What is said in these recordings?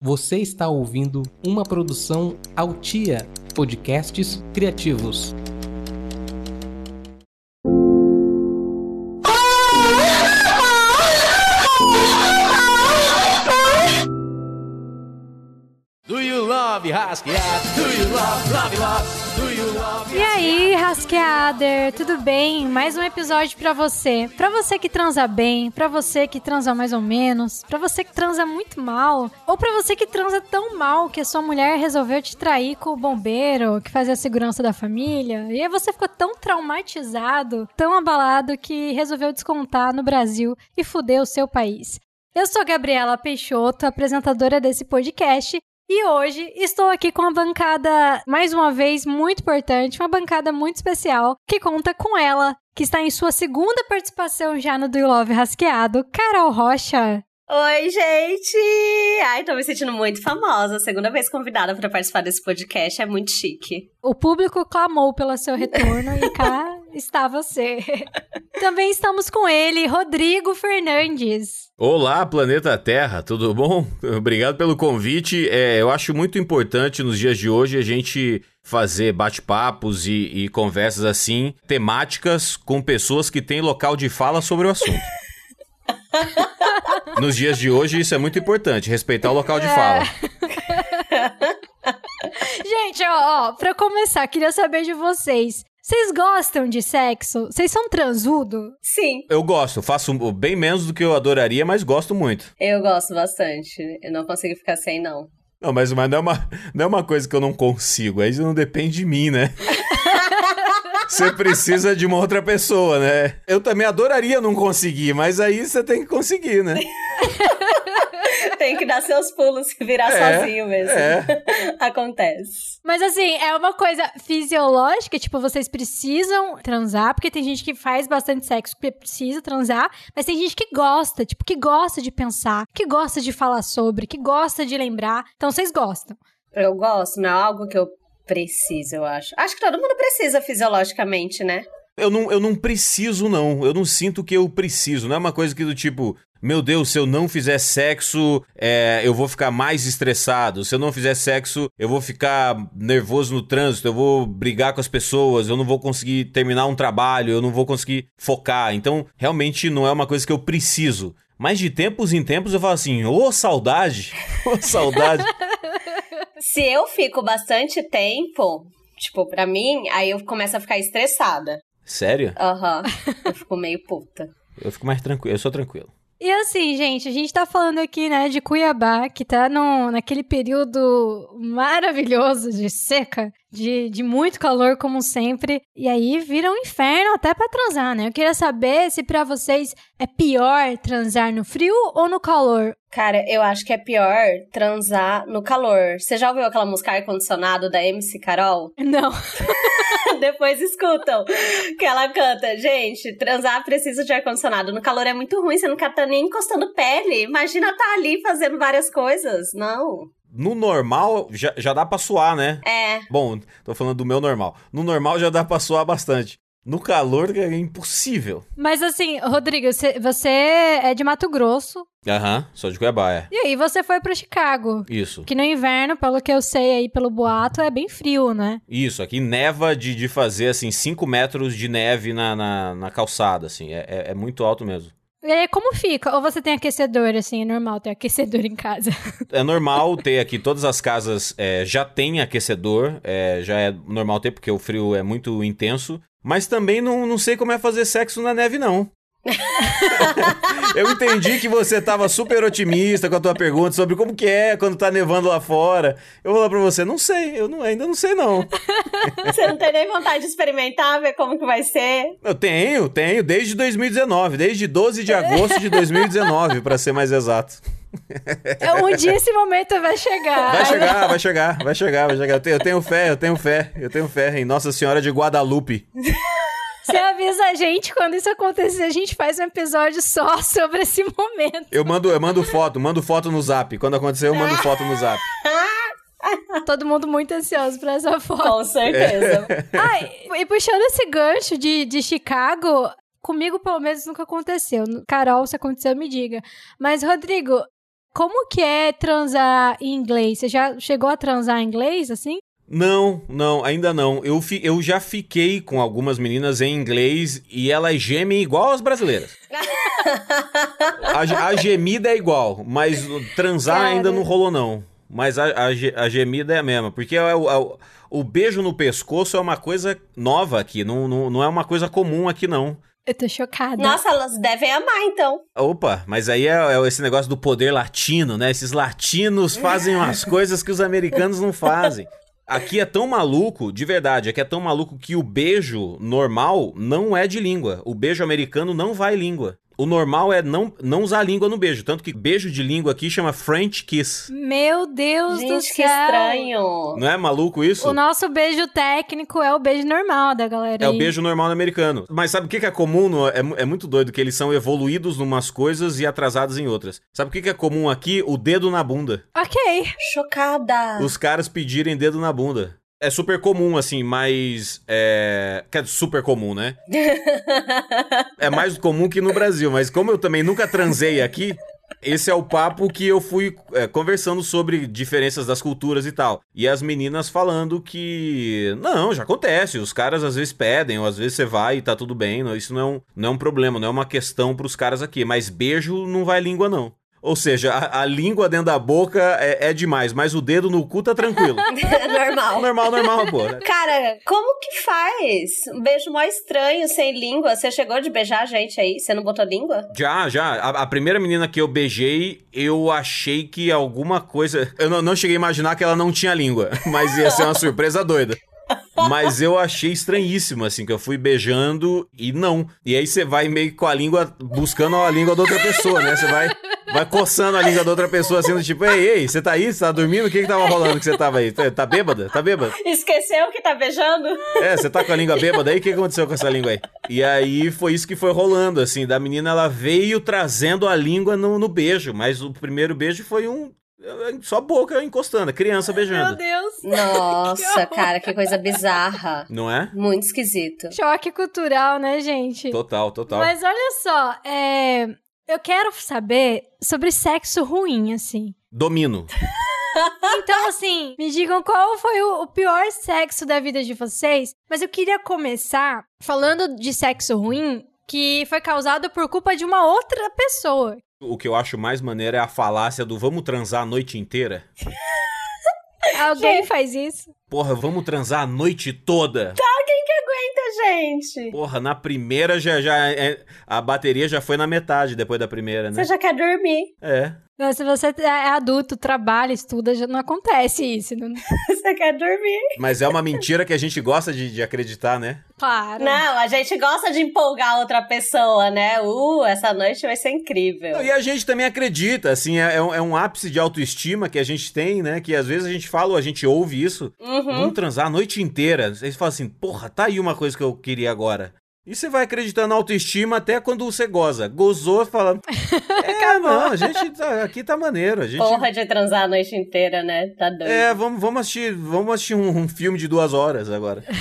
Você está ouvindo uma produção Altia Podcasts Criativos. Do you love Rasqueado? Do you love, love, love? Rasqueader, tudo bem? Mais um episódio pra você. Pra você que transa bem, pra você que transa mais ou menos, pra você que transa muito mal, ou pra você que transa tão mal que a sua mulher resolveu te trair com o bombeiro que fazia a segurança da família, e aí você ficou tão traumatizado, tão abalado que resolveu descontar no Brasil e fuder o seu país. Eu sou Gabriela Peixoto, apresentadora desse podcast, e hoje estou aqui com uma bancada, mais uma vez, muito importante, uma bancada muito especial, que conta com ela, que está em sua segunda participação já no Do You Love Rasqueado, Carol Rocha. Oi, gente! Ai, tô me sentindo muito famosa. Segunda vez convidada para participar desse podcast, é muito chique. O público clamou pelo seu retorno e cá está você. Também estamos com ele, Rodrigo Fernandes. Olá, planeta Terra, tudo bom? Obrigado pelo convite. É, eu acho muito importante nos dias de hoje a gente fazer bate-papos e, e conversas assim, temáticas com pessoas que têm local de fala sobre o assunto. Nos dias de hoje, isso é muito importante, respeitar o local de fala. Gente, ó, ó, pra começar, queria saber de vocês. Vocês gostam de sexo? Vocês são transudo? Sim, Eu gosto, faço bem menos do que eu adoraria, mas gosto muito. eu gosto bastante. Eu não consigo ficar sem, não. Não, mas, mas não, é uma, não é uma coisa que eu não consigo, aí não depende de mim, né? Você precisa de uma outra pessoa, né? Eu também adoraria não conseguir, mas aí você tem que conseguir, né? Tem que dar seus pulos e virar É, sozinho mesmo. é. Acontece. Mas assim, é uma coisa fisiológica, tipo, vocês precisam transar, porque tem gente que faz bastante sexo porque precisa transar, mas tem gente que gosta, tipo, que gosta de pensar, que gosta de falar sobre, que gosta de lembrar. Então vocês gostam. Eu gosto, não é algo que eu preciso, eu acho. Acho que todo mundo precisa fisiologicamente, né? Eu não, eu não preciso, não. Eu não sinto que eu preciso. Não é uma coisa que do tipo, meu Deus, se eu não fizer sexo, é, eu vou ficar mais estressado. Se eu não fizer sexo, eu vou ficar nervoso no trânsito, eu vou brigar com as pessoas, eu não vou conseguir terminar um trabalho, eu não vou conseguir focar. Então, realmente não é uma coisa que eu preciso. Mas de tempos em tempos eu falo assim, ô saudade, ô saudade. Se eu fico bastante tempo, tipo, pra mim, aí eu começo a ficar estressada. Sério? Aham. eu fico meio puta. Eu fico mais tranquilo, eu sou tranquilo. E assim, gente, a gente tá falando aqui, né, de Cuiabá, que tá no, naquele período maravilhoso de seca, de, de muito calor, como sempre. E aí vira um inferno até pra transar, né? Eu queria saber se pra vocês é pior transar no frio ou no calor. Cara, eu acho que é pior transar no calor. Você já ouviu aquela música ar-condicionado da MC Carol? Não. Depois escutam que ela canta. Gente, transar precisa de ar-condicionado. No calor é muito ruim, você não quer estar nem encostando pele. Imagina estar ali fazendo várias coisas. Não. No normal, já, já dá pra suar, né? É. Bom, tô falando do meu normal. No normal já dá pra suar bastante. No calor é impossível. Mas assim, Rodrigo, você, é de Mato Grosso. Aham, sou de Cuiabá, é. E aí você foi pra Chicago. Isso. Que no inverno, pelo que eu sei aí pelo boato, é bem frio, né? Isso, aqui neva de, de fazer, assim, 5 metros de neve na, na, na calçada, assim. É, é, é muito alto mesmo. E aí, como fica? Ou você tem aquecedor, assim, é normal ter aquecedor em casa? É normal ter aqui, todas as casas é, já tem aquecedor, é, já é normal ter, porque o frio é muito intenso. Mas também não, não sei como é fazer sexo na neve, não. Eu entendi que você tava super otimista com a tua pergunta sobre como que é quando tá nevando lá fora. Eu vou falar pra você, não sei, eu não, ainda não sei não. Você não tem nem vontade de experimentar, ver como que vai ser? Eu tenho, tenho, desde 2019, desde 12 de agosto de 2019, pra ser mais exato. Um dia esse momento vai chegar. Vai chegar, vai chegar, vai chegar, vai chegar. Eu tenho, eu tenho fé, eu tenho fé, eu tenho fé em Nossa Senhora de Guadalupe. Você avisa a gente quando isso acontecer, a gente faz um episódio só sobre esse momento. Eu mando, eu mando foto, mando foto no zap. Quando acontecer, eu mando foto no zap. Todo mundo muito ansioso pra essa foto. Com certeza. Ai, e puxando esse gancho de, de Chicago, comigo pelo menos nunca aconteceu. Carol, se aconteceu, me diga. Mas, Rodrigo, Como que é transar em inglês? Você já chegou a transar em inglês, assim? Não, não, ainda não. Eu, fi, eu já fiquei com algumas meninas em inglês e elas gemem igual as brasileiras. a, a gemida é igual, mas transar Cara. ainda não rolou, não. Mas a, a, a gemida é a mesma. Porque é o, a- o beijo no pescoço é uma coisa nova aqui. Não, não, não é uma coisa comum aqui, não. Eu tô chocada. Nossa, elas devem amar, então. Opa, mas aí é, é esse negócio do poder latino, né? Esses latinos fazem umas coisas que os americanos não fazem. Aqui é tão maluco, de verdade, aqui é tão maluco que o beijo normal não é de língua. O beijo americano não vai língua. O normal é não, não usar a língua no beijo. Tanto que beijo de língua aqui chama French kiss. Meu Deus do Gente, céu. que estranho. Não é maluco isso? O nosso beijo técnico é o beijo normal da galera. É o beijo normal no americano. Mas sabe o que que é comum? no- é, é muito doido que eles são evoluídos em umas coisas e atrasados em outras. Sabe o que que é comum aqui? O dedo na bunda. Ok. Chocada. os caras pedirem dedo na bunda. É super comum, assim, mas. É. Quer dizer, super comum, né? É mais comum que no Brasil, mas como eu também nunca transei aqui, esse é o papo que eu fui é, conversando sobre diferenças das culturas e tal. E as meninas falando que. Não, já acontece. Os caras às vezes pedem, ou às vezes você vai e tá tudo bem. não- Isso não é um, não é um problema, não é uma questão pros caras aqui. Mas beijo não vai língua, não. Ou seja, a, a língua dentro da boca é, é demais, mas o dedo no cu tá tranquilo. Normal. normal, normal, pô. Cara, como que faz? Um beijo mó estranho, sem língua. Você chegou de beijar a gente aí? Você não botou língua? Já, já. A, a primeira menina que eu beijei, eu achei que alguma coisa. Eu não, não cheguei a imaginar que ela não tinha língua, mas ia ser uma surpresa doida. Mas eu achei estranhíssimo, assim, que eu fui beijando e não. E aí você vai meio com a língua, buscando a língua da outra pessoa, né? Você vai, vai coçando a língua da outra pessoa, assim, do tipo, ei, ei, você tá aí? Você tá dormindo? O que que tava rolando que você tava aí? Tá, tá bêbada? Tá bêbada? Esqueceu que tá beijando? É, você tá com a língua bêbada aí? O que aconteceu com essa língua aí? E aí foi isso que foi rolando, assim, da menina ela veio trazendo a língua no, no beijo, mas o primeiro beijo foi um. Só boca encostando, criança Meu beijando. Deus. Nossa, cara, que coisa bizarra. Não é? Muito esquisito. Choque cultural, né, gente? Total, total. Mas olha só, é... eu quero saber sobre sexo ruim, assim. Domino. Então, assim, me digam qual foi o, o pior sexo da vida de vocês. Mas eu queria começar falando de sexo ruim que foi causado por culpa de uma outra pessoa. O que eu acho mais maneiro é a falácia do vamos transar a noite inteira. Alguém faz isso? Porra, vamos transar a noite toda. Quem que aguenta, gente? Porra, na primeira já, já é- a bateria já foi na metade depois da primeira, né? Você já quer dormir. É. Mas Se você é adulto, trabalha, estuda, já não acontece isso. Não... Você quer dormir. Mas é uma mentira que a gente gosta de, de acreditar, né? Claro. Não, a gente gosta de empolgar outra pessoa, né? Uh, essa noite vai ser incrível. E a gente também acredita, assim, é, é um, é um ápice de autoestima que a gente tem, né? Que às vezes a gente fala ou a gente ouve isso. Uhum. Vamos transar a noite inteira. Aí você fala assim, porra, tá aí uma coisa que eu queria agora. E você vai acreditando na autoestima até quando você goza. Gozou, fala. É, não, a gente tá, aqui tá maneiro. A gente. Porra de transar a noite inteira, né? Tá doido. É, vamos, vamos assistir, vamos assistir um, um filme de duas horas agora.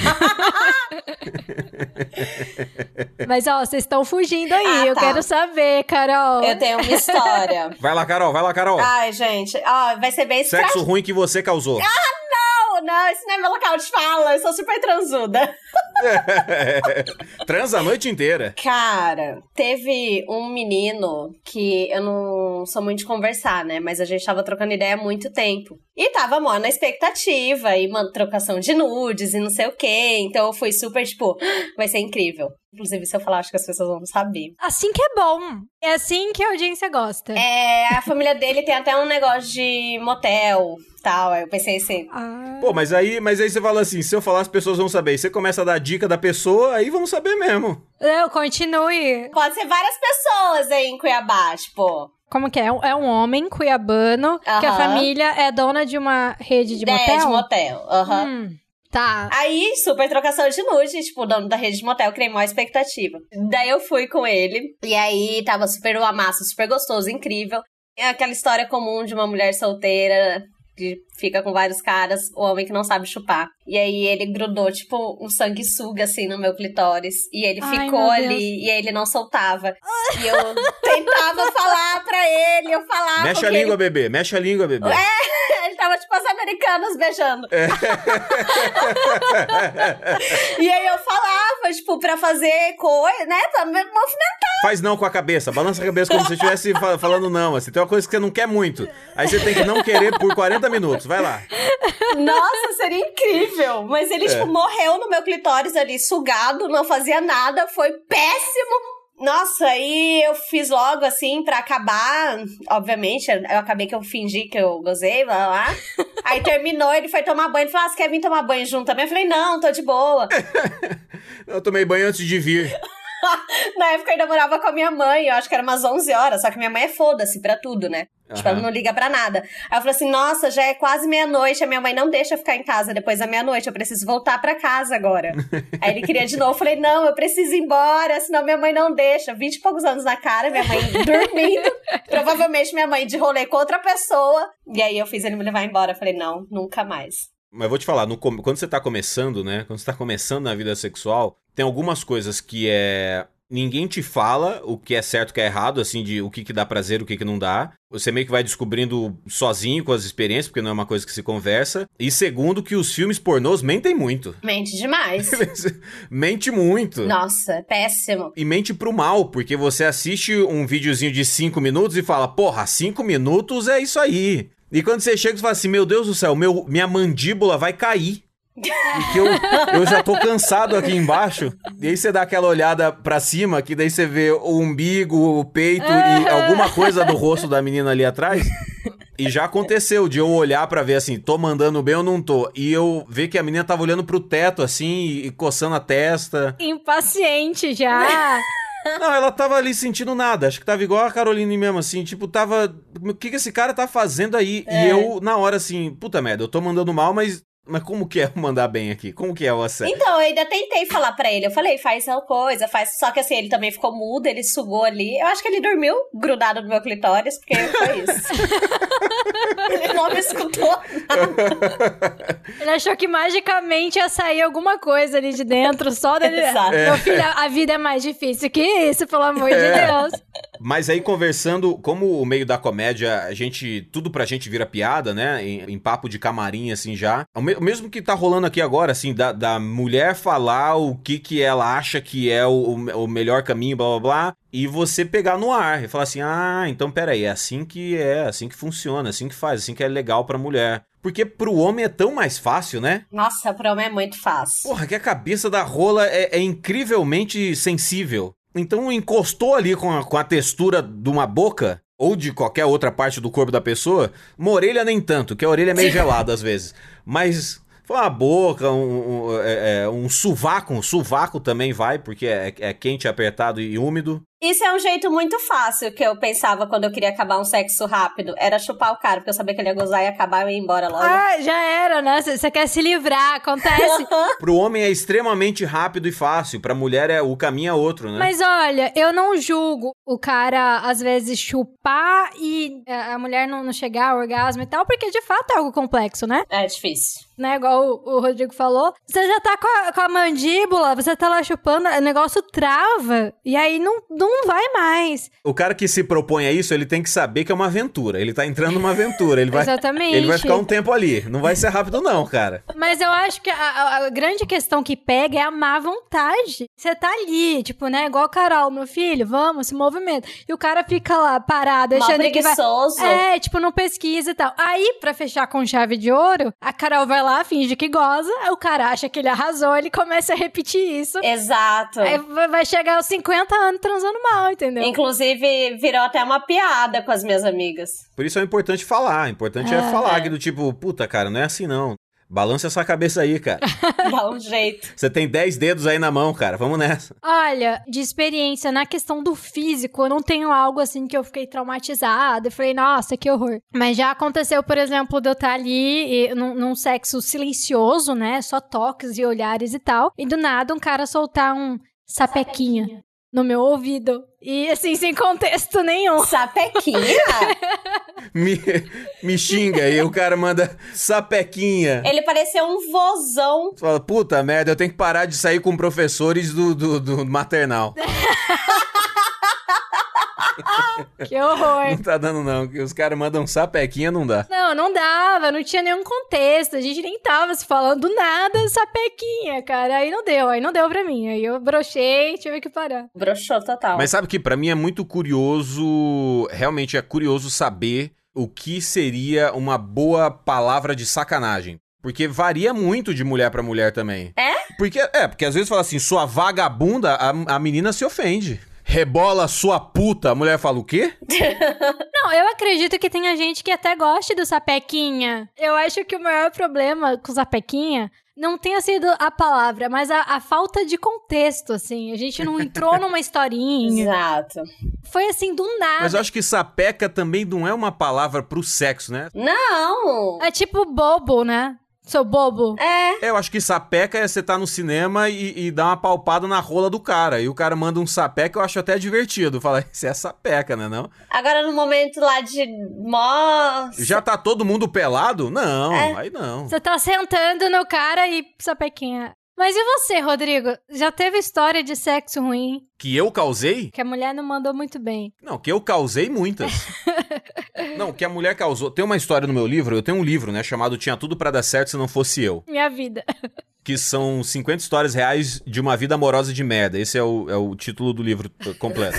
Mas, ó, vocês estão fugindo aí. Ah, eu tá. quero saber, Carol. Eu tenho uma história. Vai lá, Carol, vai lá, Carol. Ai, gente, ó, vai ser bem Sexo ruim que você causou. Não, não, esse não é meu local de fala. Eu sou super transuda. Transa a noite inteira. Cara, teve um menino que eu não sou muito de conversar, né? Mas a gente tava trocando ideia há muito tempo. E tava mó na expectativa, e uma trocação de nudes e não sei o quê. Então eu fui super, tipo, vai ser incrível. Inclusive, se eu falar, acho que as pessoas vão saber. Assim que é bom. É assim que a audiência gosta. É, a família dele tem até um negócio de motel tal. Aí eu pensei assim. Ah. Pô, mas aí, mas aí você fala assim, se eu falar as pessoas vão saber. E você começa a dar dica da pessoa, aí vão saber mesmo. Não, continue. Pode ser várias pessoas aí em Cuiabá, tipo. Como que é? É um- É homem cuiabano que a família é dona de uma rede de é, motel? de motel. Aham. Hum, tá. Aí, super trocação de nude, tipo, o dono da rede de motel, criei maior expectativa. Daí eu fui com ele, e aí tava super o amasso, super gostoso, incrível. É aquela história comum de uma mulher solteira que fica com vários caras, o homem que não sabe chupar. E aí ele grudou, tipo, um sanguessuga, assim, no meu clitóris. E ele Ai, ficou ali, e ele não soltava. E eu tentava falar pra ele, eu falava. Mexe a que ele- língua, bebê. Mexe a língua, bebê. Ele tava tipo as americanas beijando. e aí eu falava, tipo, pra fazer coisa, né? Pra me movimentar. Faz não com a cabeça. Balança a cabeça como se estivesse fa- falando não. Assim, tem uma coisa que você não quer muito. Aí você tem que não querer por 40 minutos. Vai lá. Nossa, seria incrível. Mas ele, É. tipo, morreu no meu clitóris ali, sugado, não fazia nada, foi péssimo. Nossa, aí eu fiz logo assim pra acabar. Obviamente, eu acabei que eu fingi que eu gozei, blá blá. blá. Aí terminou, ele foi tomar banho. Ele falou: Ah, você quer vir tomar banho junto também? Eu falei: Não, tô de boa. Eu tomei banho antes de vir. Na época eu ainda morava com a minha mãe, eu acho que era umas 11 horas, só que minha mãe é foda-se pra tudo, né? Tipo, ela não liga pra nada. Aí eu falei assim: nossa, já é quase meia-noite, a minha mãe não deixa eu ficar em casa depois da meia-noite, eu preciso voltar pra casa agora. Aí ele queria de novo, eu falei: não, eu preciso ir embora, senão minha mãe não deixa. Vinte e poucos anos na cara, minha mãe dormindo, provavelmente minha mãe de rolê com outra pessoa. E aí eu fiz ele me levar embora. Eu falei: não, nunca mais. Mas vou te falar, no quando você tá começando, né? Quando você tá começando na vida sexual, tem algumas coisas que é. Ninguém te fala o que é certo e o que é errado, assim, de o que, que dá prazer, o que, que não dá. Você meio que vai descobrindo sozinho com as experiências, porque não é uma coisa que se conversa. E segundo, que os filmes pornôs mentem muito. Mente demais. Mente muito. Nossa, péssimo. E mente pro mal, porque você assiste um videozinho de 5 minutos e fala, porra, 5 minutos é isso aí. E quando você chega, você fala assim, meu Deus do céu, meu, minha mandíbula vai cair. Porque eu, eu já tô cansado aqui embaixo. E aí você dá aquela olhada pra cima, que daí você vê o umbigo, o peito e alguma coisa do rosto da menina ali atrás. E já aconteceu de eu olhar pra ver assim, tô mandando bem ou não tô. E eu ver que a menina tava olhando pro teto assim e coçando a testa. Impaciente já. Não, ela tava ali sentindo nada. Acho que tava igual a Caroline mesmo, assim. Tipo, tava. O que, que esse cara tá fazendo aí? E eu, na hora, assim, puta merda, eu tô mandando mal, mas. Mas como que é mandar bem aqui? Como que é o assédio? Então, eu ainda tentei falar pra ele. Eu falei, faz tal coisa, faz. Só que assim, ele também ficou mudo, ele sugou ali. Eu acho que ele dormiu grudado no meu clitóris, porque foi isso. ele não me escutou. Ele achou que magicamente ia sair alguma coisa ali de dentro, só dele. Exato. Meu filho, a vida é mais difícil que isso, pelo amor de É. Deus. Mas aí, conversando, como o meio da comédia, a gente. Tudo pra gente vira piada, né? Em, em papo de camarim, assim, já. O me- o mesmo que tá rolando aqui agora, assim, da, da mulher falar o que que ela acha que é o, o- melhor caminho, blá blá blá. E você pegar no ar e falar assim: ah, então peraí, é assim que é, assim que funciona, assim que faz, assim que é legal pra mulher. Porque pro homem é tão mais fácil, né? Nossa, pra homem é muito fácil. Porra, que a cabeça da rola é, é incrivelmente sensível. Então encostou ali com a, com a textura de uma boca, ou de qualquer outra parte do corpo da pessoa, uma orelha nem tanto, que a orelha é meio gelada às vezes. Mas foi uma boca, um, um, é, é, um sovaco, um sovaco também vai, porque é, é quente, apertado e úmido. Isso é um jeito muito fácil que eu pensava quando eu queria acabar um sexo rápido. Era chupar o cara, porque eu sabia que ele ia gozar e acabar e eu ia embora logo. Ah, já era, né? Você quer se livrar, acontece. Pro homem é extremamente rápido e fácil, pra mulher é o caminho é outro, né? Mas olha, eu não julgo o cara, às vezes, chupar e é, a mulher não, não chegar ao orgasmo e tal, porque de fato é algo complexo, né? É difícil. Né, igual o, o Rodrigo falou. Você já tá com a, com a mandíbula, você tá lá chupando, o negócio trava e aí não, não vai mais. O cara que se propõe a isso, ele tem que saber que é uma aventura. Ele tá entrando numa aventura. Ele vai, Exatamente. ele vai ficar um tempo ali. Não vai ser rápido, não, cara. Mas eu acho que a, a- grande questão que pega é a má vontade. Você tá ali, tipo, né? Igual o Carol, meu filho, vamos, se movimenta. E o cara fica lá parado, Mal achando que vai. preguiçoso. É, tipo, não pesquisa e tal. Aí, pra fechar com chave de ouro, a Carol vai lá, finge que goza, o cara acha que ele arrasou, ele começa a repetir isso. Exato. Aí vai vai chegar aos 50 anos transando mal, entendeu? Inclusive, virou até uma piada com as minhas amigas. Por isso é importante falar. O importante é, É, falar é. do tipo, puta, cara, não é assim não. Balança essa cabeça aí, cara. Dá um jeito. Você tem 10 dedos aí na mão, cara. Vamos nessa. Olha, de experiência na questão do físico, eu não tenho algo assim que eu fiquei traumatizada. Eu falei, nossa, que horror. Mas já aconteceu, por exemplo, de eu estar ali e, num, num sexo silencioso, né? Só toques e olhares e tal. E do nada um cara soltar um sapequinha. No meu ouvido. E assim, sem contexto nenhum. Sapequinha? Me, me xinga e o cara manda sapequinha. Ele pareceu um vozão. Fala, puta merda, eu tenho que parar de sair com professores do, do, do maternal. Que horror. Não tá dando não, que os caras mandam sapequinha, não dá. Não, não dava, não tinha nenhum contexto. A gente nem tava se falando do nada, sapequinha, cara. Aí não deu, aí não deu pra mim. Aí eu brochei, tive que parar. Broxou total. Mas sabe que pra mim é muito curioso, realmente é curioso saber o que seria uma boa palavra de sacanagem. Porque varia muito de mulher pra mulher também. É? Porque, é, porque às vezes fala assim, sua vagabunda, a, a menina se ofende. Rebola sua puta, a mulher fala o quê? Não, eu acredito que tenha gente que até goste do sapequinha. Eu acho que o maior problema com o sapequinha não tenha sido a palavra, mas a, a falta de contexto, assim. A gente não entrou numa historinha. Exato. Foi assim, do nada. Mas eu acho que sapeca também não é uma palavra pro sexo, né? Não! É tipo bobo, né? Seu bobo. É. Eu acho que sapeca é você tá no cinema e, e dar uma palpada na rola do cara. E o cara manda um sapeca, eu acho até divertido. Fala, isso é sapeca, né não? Agora no momento lá de mó. Já tá todo mundo pelado? Não, É. aí não. Você tá sentando no cara e sapequinha. Mas e você, Rodrigo? Já teve história de sexo ruim Que eu causei? que a mulher não mandou muito bem? Não, que eu causei muitas. não, que a mulher causou. Tem uma história no meu livro, eu tenho um livro, né, chamado Tinha Tudo Pra Dar Certo Se Não Fosse Eu. Minha vida. Que são 50 histórias reais de uma vida amorosa de merda. Esse é o, é o título do livro eh, completo.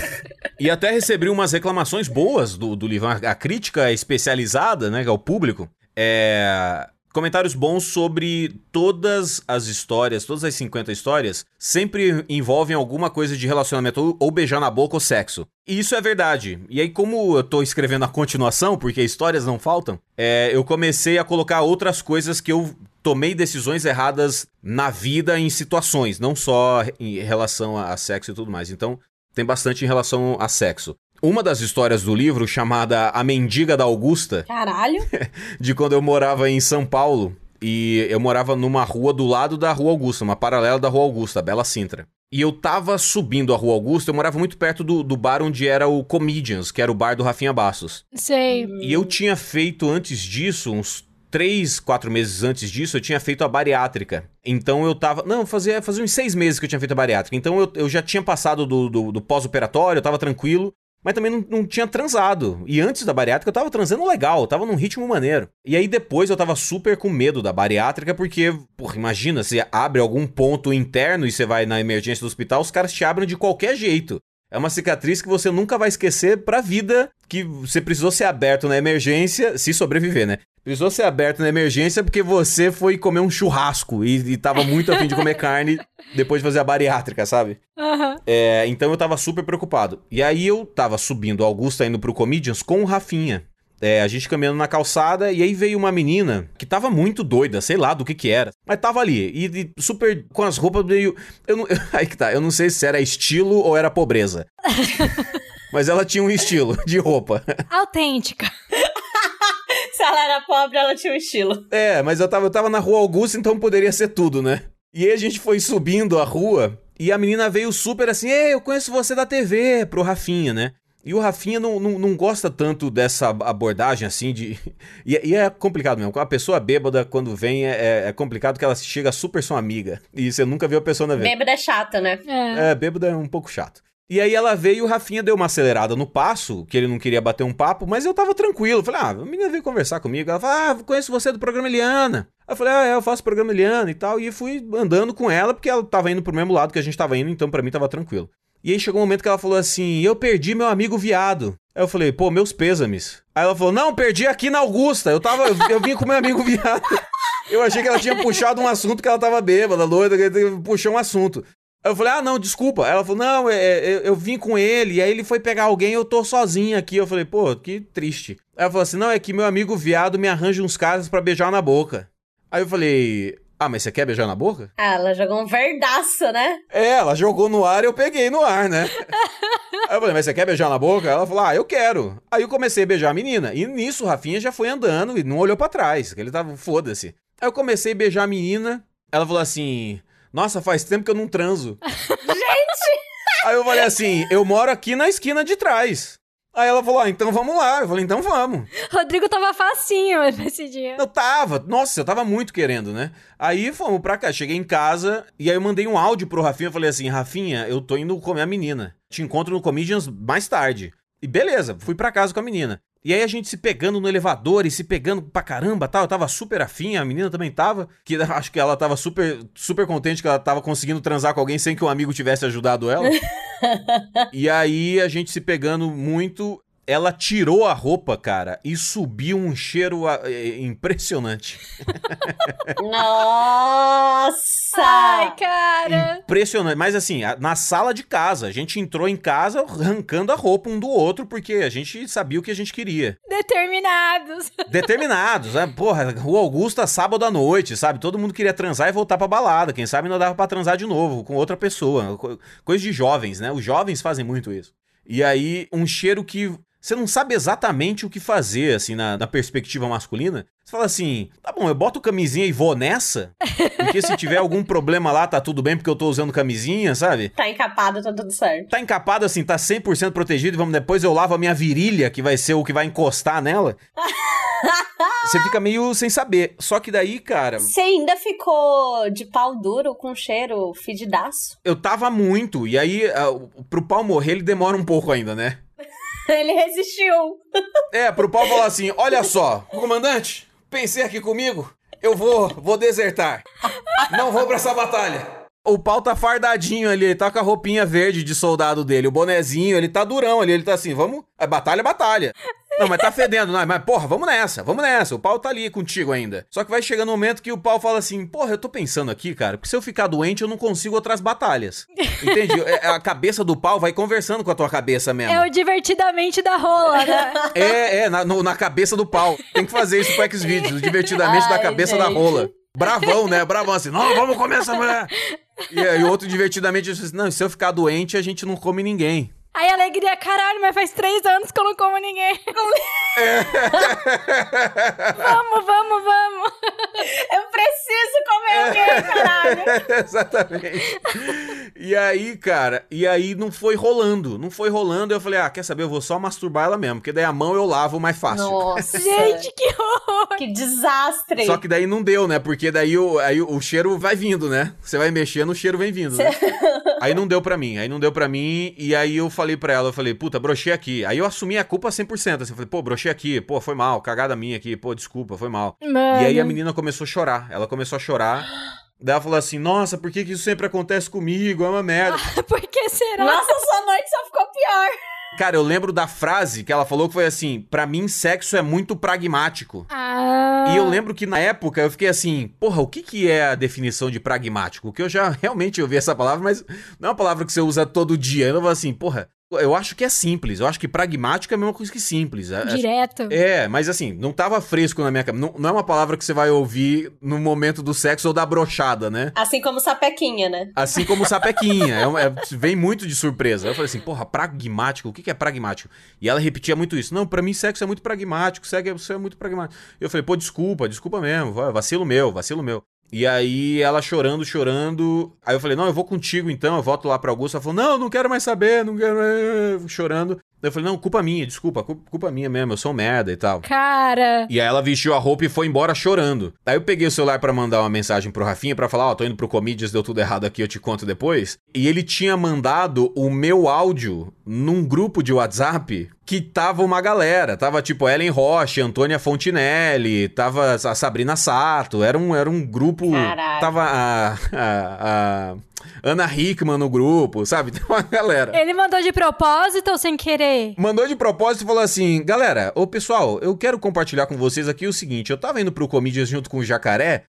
e até recebi umas reclamações boas do, do livro. A, a crítica especializada, né, que é o público. É. Comentários bons sobre todas as histórias, todas as 50 histórias, sempre envolvem alguma coisa de relacionamento, ou, beijar na boca ou sexo. E isso é verdade. E aí, como eu tô escrevendo a continuação, porque histórias não faltam, é, eu comecei a colocar outras coisas que eu tomei decisões erradas na vida em situações, não só em relação a sexo e tudo mais. Então, tem bastante em relação a sexo. Uma das histórias do livro, chamada A Mendiga da Augusta, Caralho. de quando eu morava em São Paulo. E eu morava numa rua do lado da Rua Augusta, uma paralela da Rua Augusta, Bela Sintra. E eu tava subindo a Rua Augusta, eu morava muito perto do, do bar onde era o Comedians, que era o bar do Rafinha Bastos. Sei. E eu tinha feito antes disso, uns três, quatro meses antes disso, eu tinha feito a bariátrica. Então eu tava. Não, fazia, fazia uns seis meses que eu tinha feito a bariátrica. Então eu, eu já tinha passado do, do, do pós-operatório, eu tava tranquilo. Mas também não, não tinha transado. E antes da bariátrica eu tava transando legal, eu tava num ritmo maneiro. E aí depois eu tava super com medo da bariátrica, porque, porra, imagina, você abre algum ponto interno e você vai na emergência do hospital, os caras te abrem de qualquer jeito. É uma cicatriz que você nunca vai esquecer pra vida, que você precisou ser aberto na emergência, se sobreviver, né? Precisou ser aberto na emergência porque você foi comer um churrasco e, e tava muito afim de comer carne depois de fazer a bariátrica, sabe? Aham. É, então eu tava super preocupado. E aí eu tava subindo Augusta indo pro Comedians com o Rafinha. É, a gente caminhando na calçada e aí veio uma menina que tava muito doida, sei lá do que que era. Mas tava ali e, e super com as roupas meio... Eu não, aí que tá, eu não sei se era estilo ou era pobreza. Mas ela tinha um estilo de roupa. Autêntica. Se ela era pobre, ela tinha um estilo. É, mas eu tava, eu tava na rua Augusta, então poderia ser tudo, né? E aí a gente foi subindo a rua e a menina veio super assim: Ei, eu conheço você da TV, pro Rafinha, né? E o Rafinha não, não, não gosta tanto dessa abordagem assim de. E, é- e é complicado mesmo. A pessoa bêbada, quando vem, é, é complicado que ela chega super sua amiga. E você nunca viu a pessoa na vida. Bêbada é chata, né? É. É, bêbado é um pouco chato. E aí ela veio e o Rafinha deu uma acelerada no passo, que ele não queria bater um papo, mas eu tava tranquilo. Falei, ah, a menina veio conversar comigo. Ela falou, ah, conheço você do programa Eliana. Aí eu falei, ah, é, eu faço programa Eliana e tal. E fui andando com ela, porque ela tava indo pro mesmo lado que a gente tava indo, então pra mim tava tranquilo. E aí chegou um momento que ela falou assim, eu perdi meu amigo viado. Aí eu falei, pô, meus pêsames. Aí ela falou, não, perdi aqui na Augusta. Eu tava, eu, eu vim com meu amigo viado. Eu achei que ela tinha puxado um assunto que ela tava bêbada, que puxou um assunto. Eu falei, ah, não, desculpa. Ela falou, não, é, é, eu, eu vim com ele, e aí ele foi pegar alguém eu tô sozinha aqui. Eu falei, pô, que triste. Ela falou assim, não, é que meu amigo viado me arranja uns caras pra beijar na boca. Aí eu falei, ah, mas você quer beijar na boca? Ah, ela jogou um verdaço, né? É, ela jogou no ar e eu peguei no ar, né? Aí eu falei, mas você quer beijar na boca? Ela falou, ah, eu quero. Aí eu comecei a beijar a menina. E nisso o Rafinha já foi andando e não olhou pra trás, que ele tava, foda-se. Aí eu comecei a beijar a menina. Ela falou assim, nossa, faz tempo que eu não transo. Gente! Aí eu falei assim, eu moro aqui na esquina de trás. Aí ela falou, ah, então vamos lá. Eu falei, então vamos. Rodrigo tava facinho nesse dia. Eu tava, nossa, eu tava muito querendo, né? Aí fomos pra cá, cheguei em casa e aí eu mandei um áudio pro Rafinha. Eu falei assim, Rafinha, eu tô indo comer a menina. Te encontro no Comedians mais tarde. E beleza, fui pra casa com a menina. E aí a gente se pegando no elevador e se pegando pra caramba, tal. Eu tava super afim, a menina também tava. Que acho que ela tava super, super contente que ela tava conseguindo transar com alguém sem que um amigo tivesse ajudado ela. e aí a gente se pegando muito. Ela tirou a roupa, cara, e subiu um cheiro ah, eh, impressionante. Nossa! Ai, cara. Impressionante. Mas assim, a- na sala de casa, a gente entrou em casa arrancando a roupa um do outro, porque a gente sabia o que a gente queria. Determinados. Determinados, né? Porra, Rua Augusta, sábado à noite, sabe? Todo mundo queria transar e voltar pra balada. Quem sabe não dava pra transar de novo com outra pessoa. Co- Coisa de jovens, né? Os jovens fazem muito isso. E aí, um cheiro que você não sabe exatamente o que fazer, assim, na, na perspectiva masculina. Você fala assim, tá bom, eu boto camisinha e vou nessa, porque se tiver algum problema lá, tá tudo bem, porque eu tô usando camisinha, sabe? Tá encapado, tá tudo certo. Tá encapado assim, tá 100% protegido, e vamos depois eu lavo a minha virilha, que vai ser o que vai encostar nela. Você fica meio sem saber. Só que daí, cara, Você ainda ficou de pau duro com cheiro fedidaço? eu tava muito, e aí ah, o- pro pau morrer ele demora um pouco ainda, né? Ele resistiu. É, pro pau falar assim: olha só, comandante, pensei aqui comigo, eu vou, vou desertar. Não vou pra essa batalha. O pau tá fardadinho ali, ele tá com a roupinha verde de soldado dele, o bonezinho, ele tá durão ali, ele tá assim, vamos, é batalha, batalha. Não, mas tá fedendo, não, mas porra, vamos nessa, vamos nessa, o pau tá ali contigo ainda. Só que vai chegando um momento que o pau fala assim, porra, eu tô pensando aqui, cara, porque se eu ficar doente eu não consigo outras batalhas. Entende? É, A cabeça do pau vai conversando com a tua cabeça mesmo. É o divertidamente da rola, né? É, é, na, no- na cabeça do pau. Tem que fazer isso pro X-Videos, divertidamente da Ai, cabeça da gente. rola. Bravão, né? Bravão assim, não, vamos comer essa mulher. E aí outro divertidamente disse assim, não, se eu ficar doente, a gente não come ninguém. Aí a alegria, caralho, mas faz três anos que eu não como ninguém. vamos, vamos, vamos. Eu preciso comer alguém, caralho. Exatamente. E aí, cara, e aí não foi rolando. Não foi rolando. Eu falei, ah, quer saber? Eu vou só masturbar ela mesmo, porque daí a mão eu lavo mais fácil. Nossa. Gente, que horror. Que desastre. Só que daí não deu, né? Porque daí o, aí o cheiro vai vindo, né? Você vai mexendo, o cheiro vem vindo, né? Aí não deu pra mim, aí não deu pra mim, e aí eu falei pra ela, eu falei, puta, brochei aqui. Aí eu assumi a culpa 100%, assim, eu falei, pô, brochei aqui, pô, foi mal, cagada minha aqui, pô, desculpa, foi mal. Mano. E aí a menina começou a chorar, ela começou a chorar. Daí ela falou assim, nossa, por que que isso sempre acontece comigo? É uma merda. Por que será? Nossa, sua noite só ficou pior. Cara, eu lembro da frase que ela falou que foi assim, pra mim sexo é muito pragmático. Ah. E eu lembro que na época eu fiquei assim, porra, o que que é a definição de pragmático? Que eu já realmente ouvi essa palavra, mas não é uma palavra que você usa todo dia. Eu falo assim, porra, eu acho que é simples. Eu acho que pragmático é a mesma coisa que simples. É- Direto. É, mas assim, não tava fresco na minha cabeça. Não, não é uma palavra que você vai ouvir no momento do sexo ou da brochada, né? Assim como sapequinha, né? Assim como sapequinha. É é- vem muito de surpresa. Eu falei assim, porra, pragmático? O que, que é pragmático? E ela repetia muito isso. Não, pra mim sexo é muito pragmático, sexo é muito pragmático. Eu falei, pô, desculpa, desculpa mesmo. Vacilo meu, vacilo meu. E aí ela chorando, chorando. Aí eu falei, não, eu vou contigo então, eu volto lá pra Augusta. Ela falou, não, não quero mais saber, não quero mais... Chorando. Eu falei, não, culpa minha, desculpa, culpa, minha mesmo, eu sou um merda e tal. Cara. E aí ela vestiu a roupa e foi embora chorando. Aí eu peguei o celular pra mandar uma mensagem pro Rafinha pra falar, ó, tô indo pro Comedians, deu tudo errado aqui, eu te conto depois. E ele tinha mandado o meu áudio num grupo de WhatsApp que tava uma galera. Tava tipo Ellen Rocha, Antônia Fontinelli, tava a Sabrina Sato, era um, era um grupo... Caralho. Tava a, a, a Ana Hickman no grupo, sabe? Tem uma galera. Ele mandou de propósito ou sem querer? Mandou de propósito e falou assim: galera, ô pessoal, eu quero compartilhar com vocês aqui o seguinte: eu tava indo pro Comedians junto com o jacaré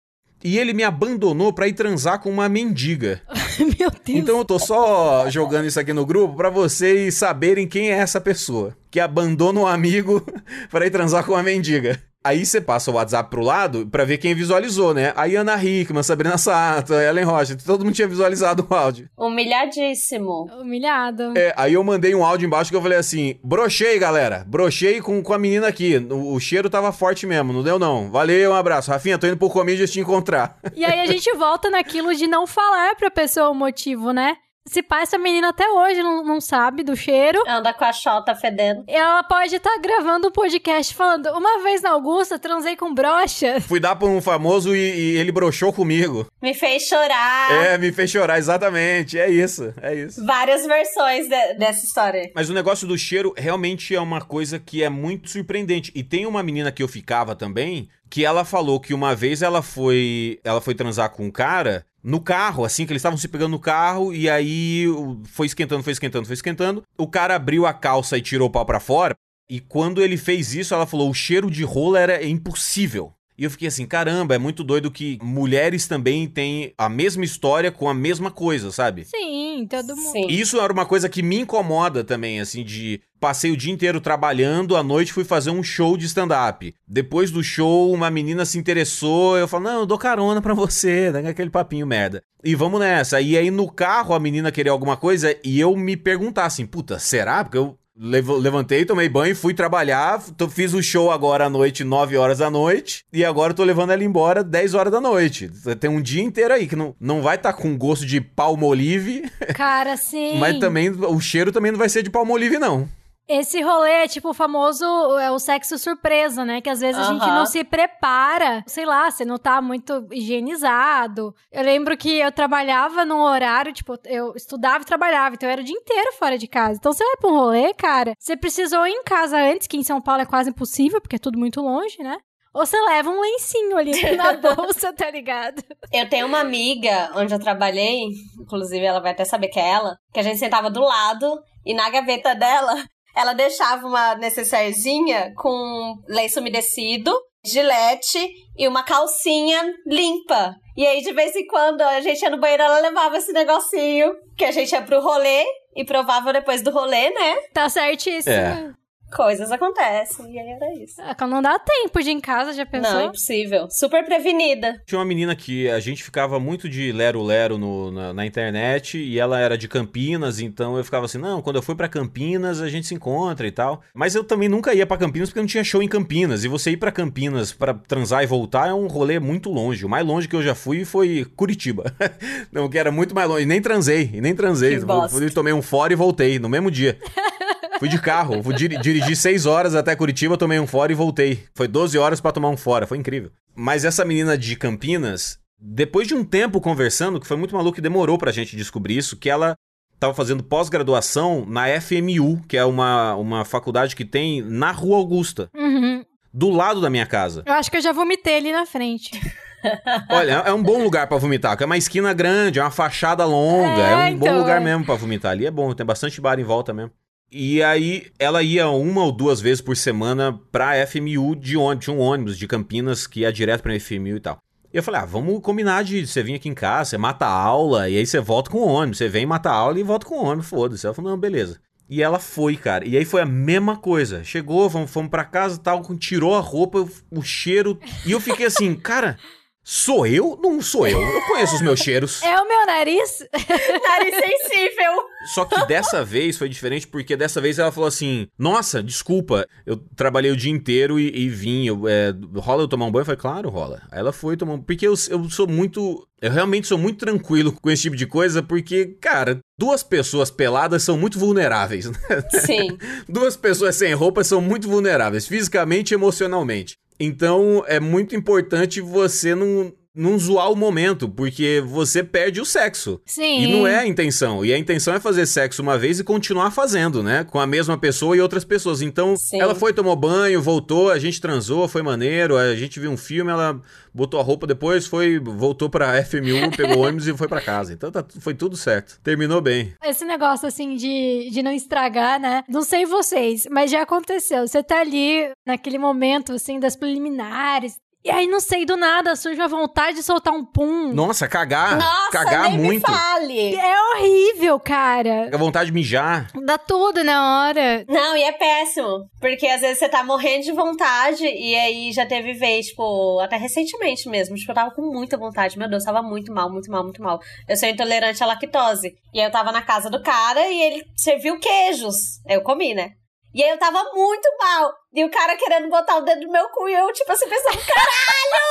e ele me abandonou pra ir transar com uma mendiga. Meu Deus. Então eu tô só jogando isso aqui no grupo pra vocês saberem quem é essa pessoa que abandona um amigo pra ir transar com uma mendiga. Aí você passa o WhatsApp pro lado pra ver quem visualizou, né? Aí Ana Hickman, Sabrina Sato, Ellen Rocha, todo mundo tinha visualizado o áudio. Humilhadíssimo. Humilhado. É, aí eu mandei um áudio embaixo que eu falei assim: brochei, galera. Brochei com, com a menina aqui. O, o cheiro tava forte mesmo, não deu não. Valeu, um abraço. Rafinha, tô indo pro Comedians te encontrar. E aí a gente volta naquilo de não falar pra pessoa o motivo, né? Se pá, essa menina até hoje não, não sabe do cheiro. Anda com a chota fedendo. Ela pode estar gravando um podcast falando: Uma vez na Augusta, transei com brocha. Fui dar pra um famoso e, e ele broxou comigo. Me fez chorar. É, me fez chorar, exatamente. É isso, é isso. Várias versões de- dessa história. Mas o negócio do cheiro realmente é uma coisa que é muito surpreendente. E tem uma menina que eu ficava também, que ela falou que uma vez ela foi, ela foi transar com um cara no carro, assim, que eles estavam se pegando no carro, e aí foi esquentando, foi esquentando, foi esquentando. O cara abriu a calça e tirou o pau pra fora. E quando ele fez isso, ela falou: o cheiro de rola era impossível. E eu fiquei assim, caramba, é muito doido que mulheres também têm a mesma história com a mesma coisa, sabe? Sim, todo mundo. Sim. Isso era uma coisa que me incomoda também, assim, de passei o dia inteiro trabalhando, à noite fui fazer um show de stand-up. Depois do show, uma menina se interessou, eu falo, não, eu dou carona pra você, né? aquele papinho merda. E vamos nessa. E aí no carro a menina queria alguma coisa e eu me perguntar assim, puta, será? Porque eu levantei, tomei banho, fui trabalhar, fiz o show agora à noite, 9 horas da noite, e agora eu tô levando ela embora 10 horas da noite. Tem um dia inteiro aí que não, não vai estar com gosto de palmolive, Cara, sim. mas também o cheiro também não vai ser de palmolive, não. Esse rolê é tipo o famoso é o sexo surpresa, né? Que às vezes a gente não se prepara. Sei lá, você não tá muito higienizado. Eu lembro que eu trabalhava num horário, tipo, eu estudava e trabalhava, então eu era o dia inteiro fora de casa. Então você vai pra um rolê, cara, você precisou ir em casa antes, que em São Paulo é quase impossível, porque é tudo muito longe, né? Ou você leva um lencinho ali na bolsa, tá ligado? Eu tenho uma amiga onde eu trabalhei, inclusive ela vai até saber que é ela, que a gente sentava do lado e na gaveta dela ela deixava uma necessairezinha com lenço umedecido, gilete e uma calcinha limpa. E aí, de vez em quando, a gente ia no banheiro, ela levava esse negocinho, que a gente ia pro rolê e provava depois do rolê, né? Tá certíssimo. É. Coisas acontecem. E aí era isso. Ah, Não dá tempo de ir em casa, já pensou? Não, impossível. Super prevenida. Tinha uma menina que a gente ficava muito de lero-lero no- na, na internet e ela era de Campinas, então eu ficava assim, não, quando eu fui pra Campinas a gente se encontra e tal. Mas eu também nunca ia pra Campinas porque não tinha show em Campinas. E você ir pra Campinas pra transar e voltar é um rolê muito longe. O mais longe que eu já fui foi Curitiba. não, que era muito mais longe. E nem transei, e nem transei. Que bosta. Fui, tomei um fora e voltei no mesmo dia. Fui de carro, fui diri- dirigi seis horas até Curitiba, tomei um fora e voltei. Foi 12 horas pra tomar um fora, foi incrível. Mas essa menina de Campinas, depois de um tempo conversando, que foi muito maluco e demorou pra gente descobrir isso, que ela tava fazendo pós-graduação na FMU, que é uma, uma faculdade que tem na Rua Augusta, Uhum. do lado da minha casa. Eu acho que eu já vomitei ali na frente. Olha, é um bom lugar pra vomitar, porque é uma esquina grande, é uma fachada longa, é, É, um bom então, lugar é. mesmo pra vomitar. Ali é bom, tem bastante bar em volta mesmo. E aí, ela ia uma ou duas vezes por semana pra FMU de ônibus, tinha um ônibus de Campinas que ia direto pra FMU e tal. E eu falei, ah, vamos combinar de você vir aqui em casa, você mata a aula, e aí você volta com o ônibus. Você vem, mata a aula e volta com o ônibus, foda-se. Ela falou, não, beleza. E ela foi, cara. E aí foi a mesma coisa. Chegou, fomos, fomos pra casa tal, tirou a roupa, o cheiro. E eu fiquei assim, cara, sou eu? Não sou eu. Eu conheço os meus cheiros. É o meu nariz? Nariz sensível. Só que dessa vez foi diferente, porque dessa vez ela falou assim: Nossa, desculpa, eu trabalhei o dia inteiro e, e vim. Eu, é, rola eu tomar um banho? Eu falei, claro, rola. Aí ela foi tomar um. Porque eu, eu sou muito. Eu realmente sou muito tranquilo com esse tipo de coisa, porque, cara, duas pessoas peladas são muito vulneráveis, né? Sim. Duas pessoas sem roupa são muito vulneráveis, fisicamente e emocionalmente. Então é muito importante você não, não zoar o momento, porque você perde o sexo. Sim. E não é a intenção. E a intenção é fazer sexo uma vez e continuar fazendo, né? Com a mesma pessoa e outras pessoas. Então, Sim. ela foi, tomou banho, voltou, a gente transou, foi maneiro, a gente viu um filme, ela botou a roupa depois, foi, voltou pra FMU, pegou o ônibus e foi pra casa. Então tá- foi tudo certo. Terminou bem. Esse negócio, assim, de, de não estragar, né? Não sei vocês, mas já aconteceu. Você tá ali naquele momento, assim, das preliminares. E aí, não sei, do nada, surge a vontade de soltar um pum. Nossa, cagar. Nossa, cagar nem muito. me fale. É horrível, cara. A vontade de mijar. Dá tudo na hora. Não, e é péssimo. Porque às vezes você tá morrendo de vontade e aí já teve vez, tipo, até recentemente mesmo. Tipo, eu tava com muita vontade. Meu Deus, tava muito mal, muito mal, muito mal. Eu sou intolerante à lactose. E aí eu tava na casa do cara e ele serviu queijos. Eu comi, né? E aí eu tava muito mal. E o cara querendo botar o dedo no meu cu e eu, tipo assim, pensando, caralho!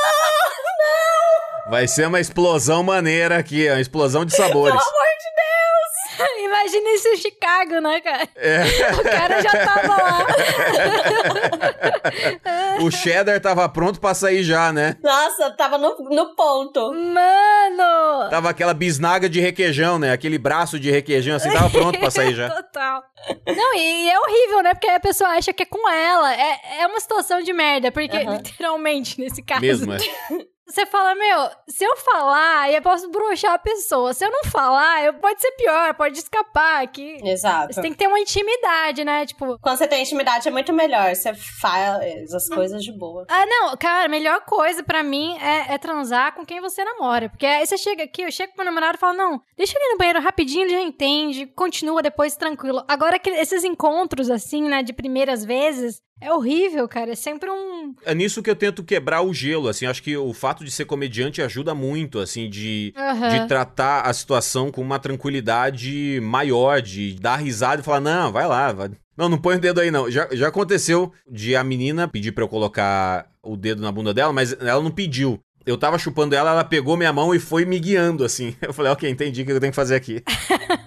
Vai ser uma explosão maneira aqui, uma explosão de sabores. Pelo amor de Deus! Imagina isso em Chicago, né, cara? É. O cara já tava lá. O cheddar tava pronto pra sair já, né? Nossa, tava no, no ponto. Mano! Tava aquela bisnaga de requeijão, né? Aquele braço de requeijão assim, tava pronto pra sair já. Total. Não, e é horrível, né? Porque aí a pessoa acha que é com ela. É, é uma situação de merda, porque literalmente, nesse caso. Mesmo, é. Você fala, meu, se eu falar, eu posso broxar a pessoa. Se eu não falar, eu, pode ser pior, pode escapar. Que... Exato. Você tem que ter uma intimidade, né? Tipo, Quando você tem intimidade é muito melhor. Você faz as coisas de boa. Ah, não, cara, a melhor coisa pra mim é, é transar com quem você namora. Porque aí você chega aqui, eu chego pro meu namorado e falo, não, deixa ele no banheiro rapidinho, ele já entende, continua depois tranquilo. Agora, que esses encontros, assim, né, de primeiras vezes, é horrível, cara. É sempre um. É nisso que eu tento quebrar o gelo, assim. Acho que o fato de ser comediante ajuda muito, assim, de, Aham. de tratar a situação com uma tranquilidade maior, de dar risada e falar, não, vai lá, vai. Não, não põe o dedo aí, não. Já, já aconteceu de a menina pedir pra eu colocar o dedo na bunda dela, mas ela não pediu. Eu tava chupando ela, ela pegou minha mão e foi me guiando, assim. Eu falei, ok, entendi o que eu tenho que fazer aqui.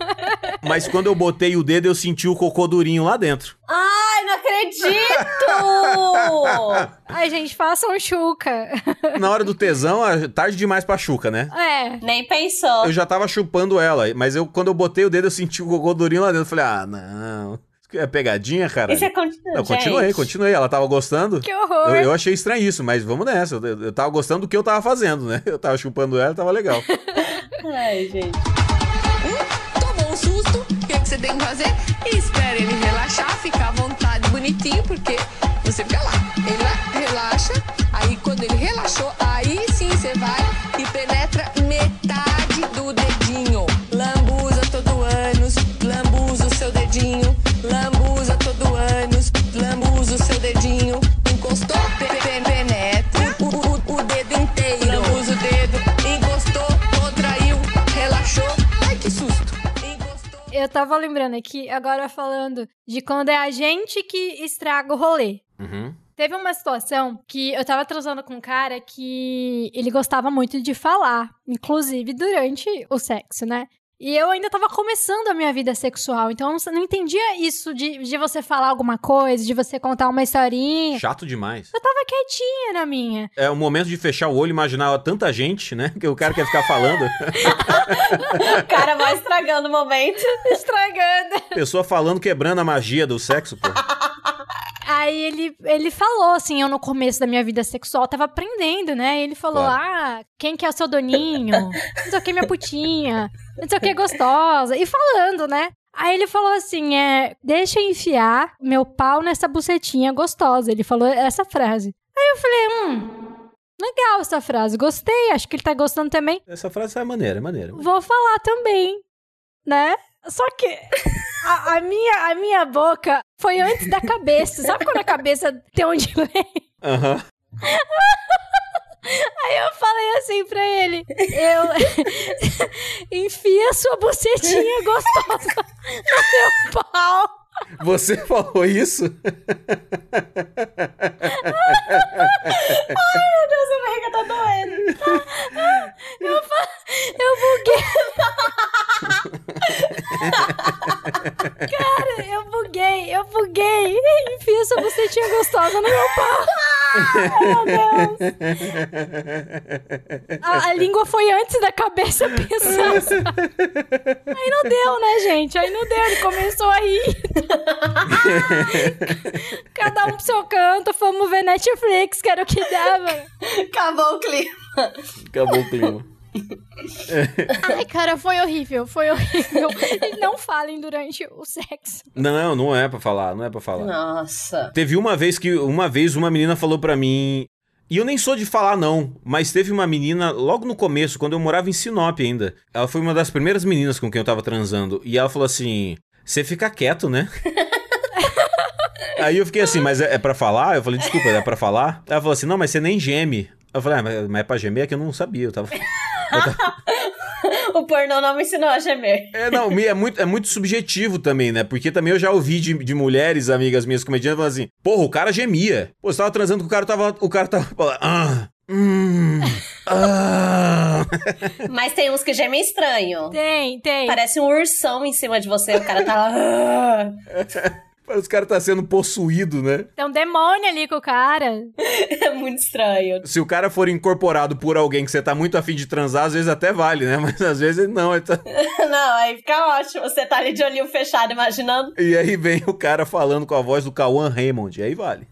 mas quando eu botei o dedo, eu senti o cocô durinho lá dentro. Ai, não acredito! Ai, gente, façam chuca. Na hora do tesão, é tarde demais pra chuca, né? é. Nem pensou. Eu já tava chupando ela, mas eu quando eu botei o dedo, eu senti o cocô durinho lá dentro. Eu falei, ah, não. Isso É pegadinha, cara? E você continua, Não, continuei, gente? continuei. Ela tava gostando. Que horror. Eu, eu achei estranho isso, mas vamos nessa. Eu, eu tava gostando do que eu tava fazendo, né? Eu tava chupando ela, tava legal. Ai, gente. tomou um susto, o que, que você tem que fazer? Espera ele relaxar, ficar à vontade, bonitinho, porque você fica lá. Ele relaxa, aí quando ele relaxou, aí sim você vai e penetra metade do dedinho. Lambuza todo ânus, lambuza o seu dedinho, lambuza todo ânus, lambuza o seu dedinho. Eu tava lembrando aqui, agora falando de quando é a gente que estraga o rolê. Uhum. Teve uma situação que eu tava transando com um cara que ele gostava muito de falar, inclusive durante o sexo, né? E eu ainda tava começando a minha vida sexual, então eu não, não entendia isso de, de você falar alguma coisa, de você contar uma historinha. Chato demais. Eu tava quietinha na minha. É o momento de fechar o olho e imaginar tanta gente, né? Que o cara quer ficar falando. O cara vai estragando o momento. Estragando. Pessoa falando, quebrando a magia do sexo, pô. Aí ele, ele falou, assim, eu no começo da minha vida sexual tava aprendendo, né? Ele falou, Claro. ah, quem que é o seu doninho? Não sei o que, minha putinha. Não sei o que, gostosa. E falando, né? Aí ele falou assim, é, deixa eu enfiar meu pau nessa bucetinha gostosa. Ele falou essa frase. Aí eu falei, hum, legal essa frase, gostei, acho que ele tá gostando também. Essa frase é maneira, é maneira. Vou falar também, né? Só que a, a minha, a minha boca foi antes da cabeça. Sabe quando a cabeça tem um delay? Aham. Aí eu falei assim pra ele: Eu. Enfia sua bucetinha gostosa no meu pau. Você falou isso? Nossa, a barriga tá doendo. Eu, eu buguei. Cara, eu buguei, eu buguei. Enfia sua bucetinha gostosa no meu pau. Ai, meu Deus. A, a língua foi antes da cabeça pensando. Aí não deu, né, gente? Aí não deu, ele começou a rir. Cada um pro seu canto, fomos ver Netflix, que era o que dava. Acabou o clima. Acabou o clima. Ai, cara, foi horrível, foi horrível. E não falem durante o sexo. Não, não é pra falar, não é pra falar. Nossa. Teve uma vez que uma vez uma menina falou pra mim, e eu nem sou de falar não, mas teve uma menina logo no começo, quando eu morava em Sinop ainda. Ela foi uma das primeiras meninas com quem eu tava transando e ela falou assim: "Você fica quieto, né?" Aí eu fiquei assim, mas é, é para falar? Eu falei, desculpa, é pra falar? Ela falou assim, não, mas você nem geme. Eu falei, ah, mas, mas é pra gemer? É que eu não sabia, eu tava... O pornô não me ensinou a gemer. É, não, é muito, é muito subjetivo também, né? Porque também eu já ouvi de, de mulheres, amigas minhas comediantes, falando assim, porra, o cara gemia. Pô, você tava transando com o cara, tava, o cara tava falando, ah, hum, ah. Mas tem uns que gemem estranho. Tem, tem. Parece um ursão em cima de você, o cara tá lá. Parece que o cara tá sendo possuído, né? Tem um demônio ali com o cara. É muito estranho. Se o cara for incorporado por alguém que você tá muito afim de transar, às vezes até vale, né? Mas às vezes não. ele tá- Não, aí fica ótimo. Você tá ali de olhinho fechado, imaginando. E aí vem o cara falando com a voz do Cauã Raymond, aí vale.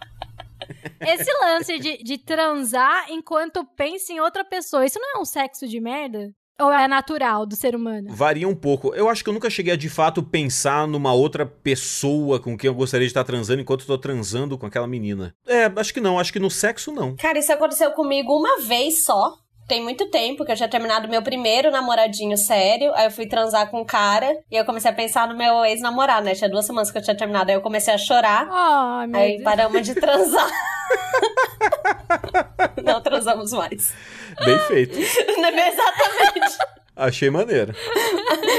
Esse lance de, de transar enquanto pensa em outra pessoa, isso não é um sexo de merda? Ou é natural do ser humano? Varia um pouco. Eu acho que eu nunca cheguei a de fato pensar numa outra pessoa com quem eu gostaria de estar transando enquanto eu tô transando com aquela menina. É, acho que não. Acho que no sexo não. Cara, isso aconteceu comigo uma vez só. Tem muito tempo que eu tinha terminado meu primeiro namoradinho sério. Aí eu fui transar com um cara. E eu comecei a pensar no meu ex-namorado, né? Tinha duas semanas que eu tinha terminado. Aí eu comecei a chorar. Ai, meu Aí Deus. paramos de transar. Não transamos mais. Bem feito. Exatamente. Achei maneiro.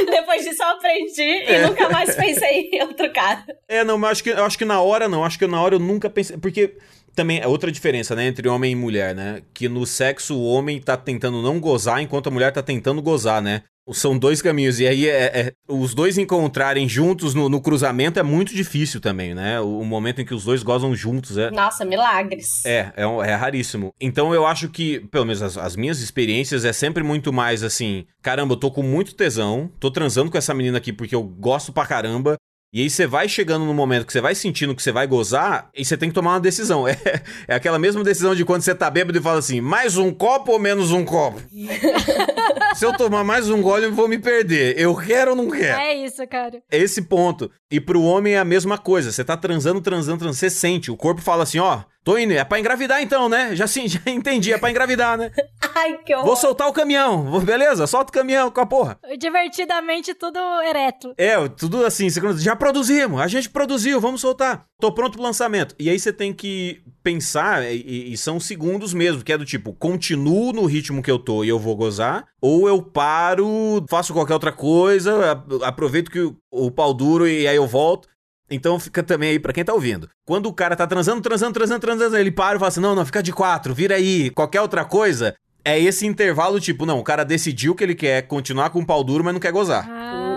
Depois disso eu aprendi e nunca mais pensei em outro cara. É, não, mas acho que, eu acho que na hora não. Acho que na hora eu nunca pensei. Porque também é outra diferença, né? Entre homem e mulher, né? Que no sexo o homem tá tentando não gozar enquanto a mulher tá tentando gozar, né? São dois caminhos. E aí é, é- os dois encontrarem juntos no, no cruzamento é muito difícil também, né? O, o momento em que os dois gozam juntos é. Nossa, milagres. É, é, é raríssimo. Então eu acho que, pelo menos as, as minhas experiências, é sempre muito mais assim: caramba, eu tô com muito tesão, tô transando com essa menina aqui porque eu gosto pra caramba. E aí você vai chegando no momento que você vai sentindo que você vai gozar, e você tem que tomar uma decisão. É, é aquela mesma decisão de quando você tá bêbado e fala assim: mais um copo ou menos um copo? Se eu tomar mais um gole, eu vou me perder. Eu quero ou não quero? É isso, cara. É esse ponto. E pro homem é a mesma coisa. Você tá transando, transando, transando. Você sente. O corpo fala assim: ó, tô indo. É pra engravidar então, né? Já sim, já entendi. É pra engravidar, né? Ai, que horror. Vou soltar o caminhão. Vou- Beleza? Solta o caminhão com a porra. Divertidamente tudo ereto. É, tudo assim. Já produzimos. A gente produziu. Vamos soltar. Tô pronto pro lançamento. E aí você tem que pensar, e, e são segundos mesmo, que é do tipo, continuo no ritmo que eu tô e eu vou gozar, ou eu paro, faço qualquer outra coisa, aproveito que o, pau duro e aí eu volto. Então fica também aí pra quem tá ouvindo. Quando o cara tá transando, transando, transando, transando, ele para e fala assim: não, não, fica de quatro, vira aí, qualquer outra coisa. É esse intervalo, tipo, não, o cara decidiu que ele quer continuar com o pau duro, mas não quer gozar. Ah.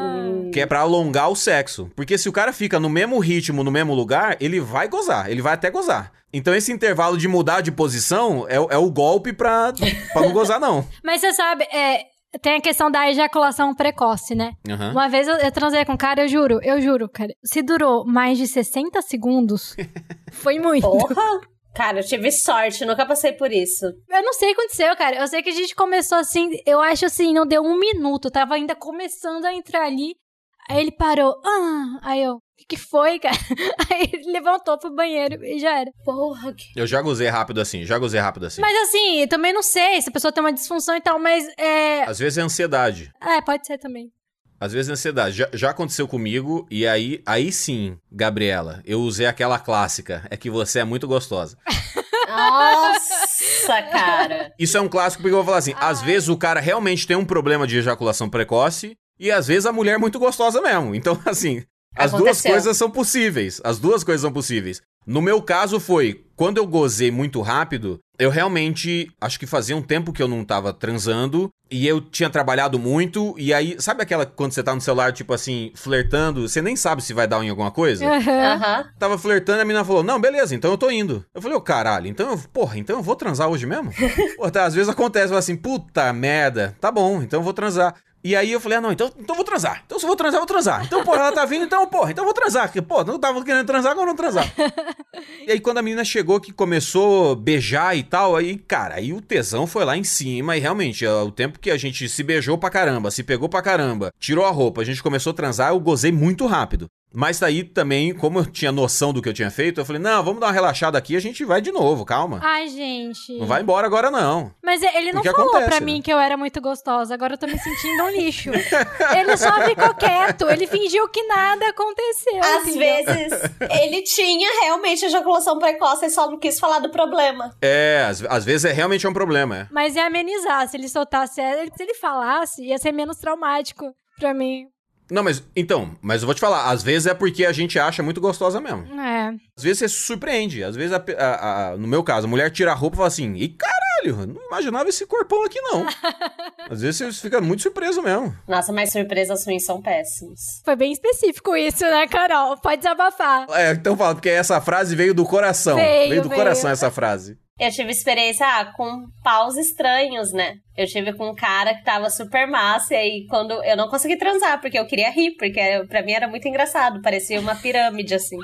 Que é pra alongar o sexo. Porque se o cara fica no mesmo ritmo, no mesmo lugar, ele vai gozar. Ele vai até gozar. Então esse intervalo de mudar de posição é, o- é o golpe pra, pra não gozar, não. Mas você sabe, é, tem a questão da ejaculação precoce, né? Aham. Uma vez eu, eu transei com um cara, eu juro, eu juro, cara. Se durou mais de 60 segundos, foi muito. Porra! Cara, eu tive sorte, nunca passei por isso. Eu não sei o que aconteceu, cara. Eu sei que a gente começou assim, eu acho assim, não deu um minuto. Tava ainda começando a entrar ali. Aí ele parou. Ah, aí eu, o que, que foi, cara? Aí ele levantou pro banheiro e já era. Porra, que... Eu já gozei rápido assim, já gozei rápido assim. Mas assim, eu também não sei se a pessoa tem uma disfunção e tal, mas é. Às vezes é ansiedade. É, pode ser também. Às vezes é ansiedade. Já, já aconteceu comigo, e aí, aí sim, Gabriela, eu usei aquela clássica. É que você é muito gostosa. Nossa, cara. Isso é um clássico porque eu vou falar assim: às vezes o cara realmente tem um problema de ejaculação precoce, e às vezes a mulher é muito gostosa mesmo. Então, assim, as duas Aconteceu. coisas são possíveis. As duas coisas são possíveis. No meu caso foi, quando eu gozei muito rápido, eu realmente, acho que fazia um tempo que eu não tava transando, e eu tinha trabalhado muito, e aí, sabe aquela quando você tá no celular, tipo assim, flertando, você nem sabe se vai dar em alguma coisa? Aham. Aham. Tava flertando e a menina falou: Não, beleza, então eu tô indo. Eu falei: Ô caralho, então eu, porra, então eu vou transar hoje mesmo? Pô, tá, às vezes acontece, fala assim: Puta merda, tá bom, então eu vou transar. E aí eu falei: Ah, não, então, então vou transar. Então se eu vou transar, eu vou transar. Então, porra, ela tá vindo, então, porra, então eu vou transar. Porque, pô, não tava querendo transar, agora eu vou transar. e aí quando a menina chegou que começou a beijar e tal, aí, cara, aí o tesão foi lá em cima e realmente, o tempo que a gente se beijou pra caramba, se pegou pra caramba, tirou a roupa, a gente começou a transar, eu gozei muito rápido. Mas daí também, como eu tinha noção do que eu tinha feito, eu falei, não, vamos dar uma relaxada aqui, a gente vai de novo, calma. Ai, gente. Não vai embora agora, não. Mas ele não Porque falou acontece, pra né? mim que eu era muito gostosa. Agora eu tô me sentindo um lixo. ele só ficou quieto. Ele fingiu que nada aconteceu. Às entendeu? vezes, ele tinha realmente ejaculação precoce e só não quis falar do problema. É, às, às vezes é realmente é um problema, é. Mas ia amenizar. Se ele soltasse se ele falasse, ia ser menos traumático pra mim. Não, mas, então, mas eu vou te falar, às vezes é porque a gente acha muito gostosa mesmo. É. Às vezes você se surpreende, às vezes, a a- a- no meu caso, a mulher tira a roupa e fala assim, e caralho, não imaginava esse corpão aqui, não. Às vezes você fica muito surpreso mesmo. Nossa, mas surpresas ruins são péssimos. Foi bem específico isso, né, Carol? Pode desabafar. É, então fala, porque essa frase veio do coração. Veio, do veio. coração essa frase. Eu tive experiência ah, com paus estranhos, né? Eu tive com um cara que tava super massa, e aí quando eu não consegui transar, porque eu queria rir, porque pra mim era muito engraçado, parecia uma pirâmide, assim.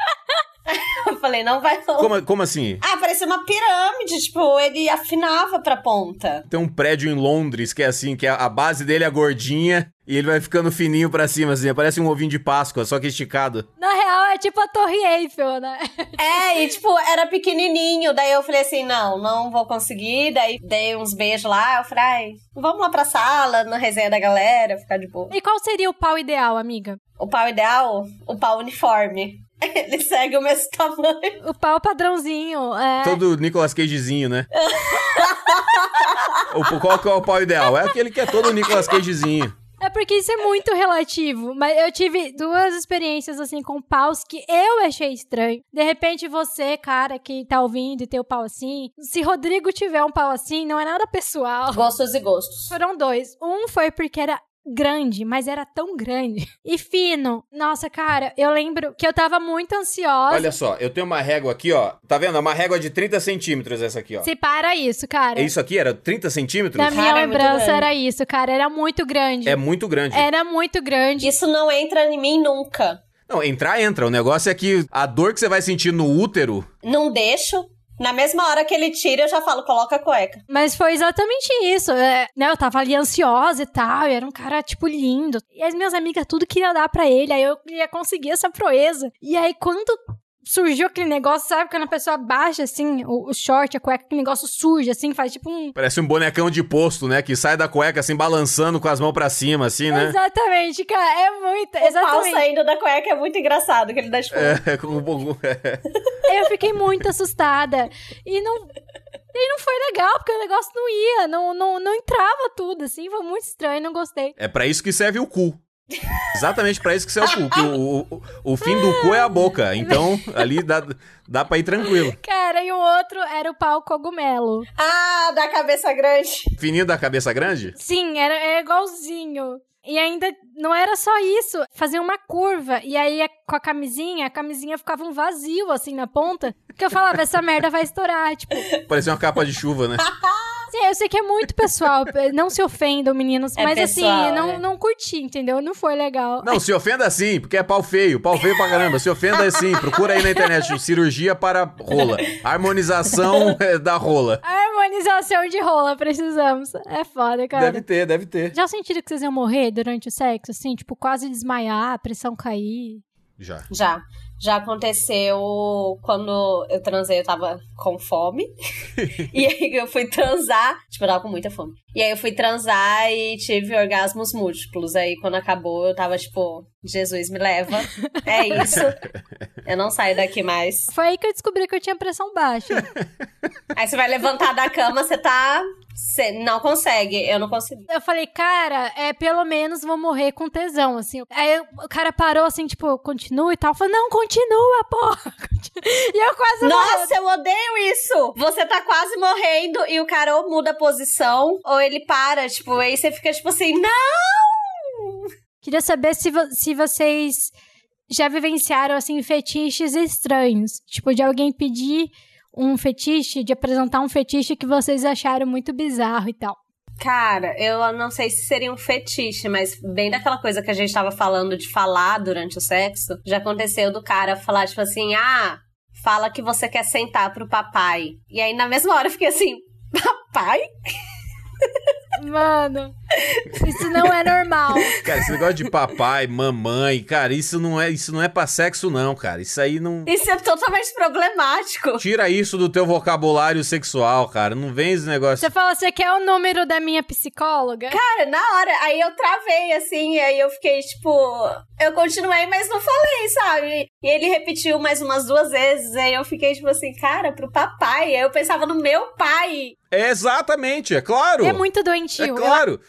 Eu falei, não vai não. Como, como assim? Ah, parecia uma pirâmide, tipo, ele afinava pra ponta. Tem um prédio em Londres que é assim, que a, a base dele é gordinha e ele vai ficando fininho pra cima, assim, parece um ovinho de Páscoa, só que esticado. Na real, é tipo a Torre Eiffel, né? É, e tipo, era pequenininho, daí eu falei assim, não, não vou conseguir, daí dei uns beijos lá, eu falei, ai, vamos lá pra sala, na resenha da galera, ficar de boa. E qual seria o pau ideal, amiga? O pau ideal, o pau uniforme. Ele segue o mesmo tamanho. O pau padrãozinho, é... Todo Nicolas Cagezinho, né? o, qual que é o pau ideal? É aquele que é todo Nicolas Cagezinho. É porque isso é muito relativo. Mas eu tive duas experiências, assim, com paus que eu achei estranho. De repente, você, cara, que tá ouvindo e tem o pau assim, se Rodrigo tiver um pau assim, não é nada pessoal. Gostos e gostos. Foram dois. Um foi porque era grande, mas era tão grande. E fino. Nossa, cara, eu lembro que eu tava muito ansiosa. Olha só, eu tenho uma régua aqui, ó. Tá vendo? É uma régua de 30 centímetros essa aqui, ó. Se para isso, cara. É isso aqui? Era 30 centímetros? Na minha Cara, é lembrança grande. era isso, cara. Era muito grande. É muito grande. Era muito grande. Isso não entra em mim nunca. Não, entrar, entra. O negócio é que a dor que você vai sentir no útero. Não deixo. Na mesma hora que ele tira, eu já falo, coloca a cueca. Mas foi exatamente isso. é, né, eu tava ali ansiosa e tal, e era um cara, tipo, lindo. E as minhas amigas tudo queria dar pra ele, aí eu queria conseguir essa proeza. E aí, quando surgiu aquele negócio, sabe? Quando a pessoa baixa, assim, o, o short, a cueca, aquele negócio surge, assim, faz tipo um... Parece um bonecão de posto, né? Que sai da cueca assim, balançando com as mãos pra cima, assim, né? Exatamente, cara, é muito, O pau exatamente. saindo da cueca é muito engraçado, que ele dá tipo... É, com pouco. é. Eu fiquei muito assustada. E não... E não foi legal, porque o negócio não ia, não, não, não entrava tudo, assim, foi muito estranho, não gostei. É pra isso que serve o cu. Exatamente pra isso que serve o cu. que o, o, o fim do cu é a boca. Então, ali dá, dá pra ir tranquilo. Cara, e o outro era o pau cogumelo. Ah, da cabeça grande. Fininho da cabeça grande? Sim, era, era igualzinho. E ainda não era só isso, fazia uma curva. E aí, a- com a camisinha, a camisinha ficava um vazio, assim, na ponta. Que eu falava, essa merda vai estourar. Tipo, Parecia uma capa de chuva, né? sim, eu sei que é muito pessoal. Não se ofendam, meninos. É mas pessoal, assim, não, é. não curti, entendeu? Não foi legal. Não, se ofenda assim, porque é pau feio. Pau feio pra caramba. Se ofenda assim. Procura aí na internet. Cirurgia para rola. Harmonização é, da rola. Harmonização de rola, precisamos. É foda, cara. Deve ter, deve ter. Já sentiram que vocês iam morrer durante o sexo? Assim, tipo, quase desmaiar, a pressão cair? Já. Já. Já aconteceu quando eu transei, eu tava com fome. e aí eu fui transar. Tipo, eu tava com muita fome. E aí eu fui transar e tive orgasmos múltiplos. Aí quando acabou, eu tava tipo, Jesus me leva. É isso. Eu não saio daqui mais. Foi aí que eu descobri que eu tinha pressão baixa. Aí você vai levantar da cama, você tá. Você não consegue. Eu não consigo. Eu falei, cara, é pelo menos vou morrer com tesão, assim. Aí o cara parou assim, tipo, continua e tal. Eu falei, não, continua, porra. E eu quase. Nossa, eu odeio isso! Você tá quase morrendo e o cara ou muda a posição ou ele para, tipo, aí você fica tipo assim, não! Queria saber se, vo- se vocês já vivenciaram, assim, fetiches estranhos. Tipo, de alguém pedir um fetiche, de apresentar um fetiche que vocês acharam muito bizarro e tal. Cara, eu não sei se seria um fetiche, mas bem daquela coisa que a gente tava falando de falar durante o sexo, já aconteceu do cara falar, tipo assim, ah, fala que você quer sentar pro papai. E aí, na mesma hora, eu fiquei assim, papai? Mano, isso não é normal. Cara, esse negócio de papai, mamãe, cara, isso não é, isso não é pra sexo, não, cara. Isso aí não. Isso é totalmente problemático. Tira isso do teu vocabulário sexual, cara. Não vem esse negócio. Você fala, você quer o número da minha psicóloga? Cara, na hora, aí eu travei, assim, e aí eu fiquei, tipo... Eu continuei, mas não falei, sabe? E ele repetiu mais umas duas vezes, aí eu fiquei, tipo assim, cara, pro papai. Aí eu pensava no meu pai. É exatamente, é claro. É muito doentio. É claro.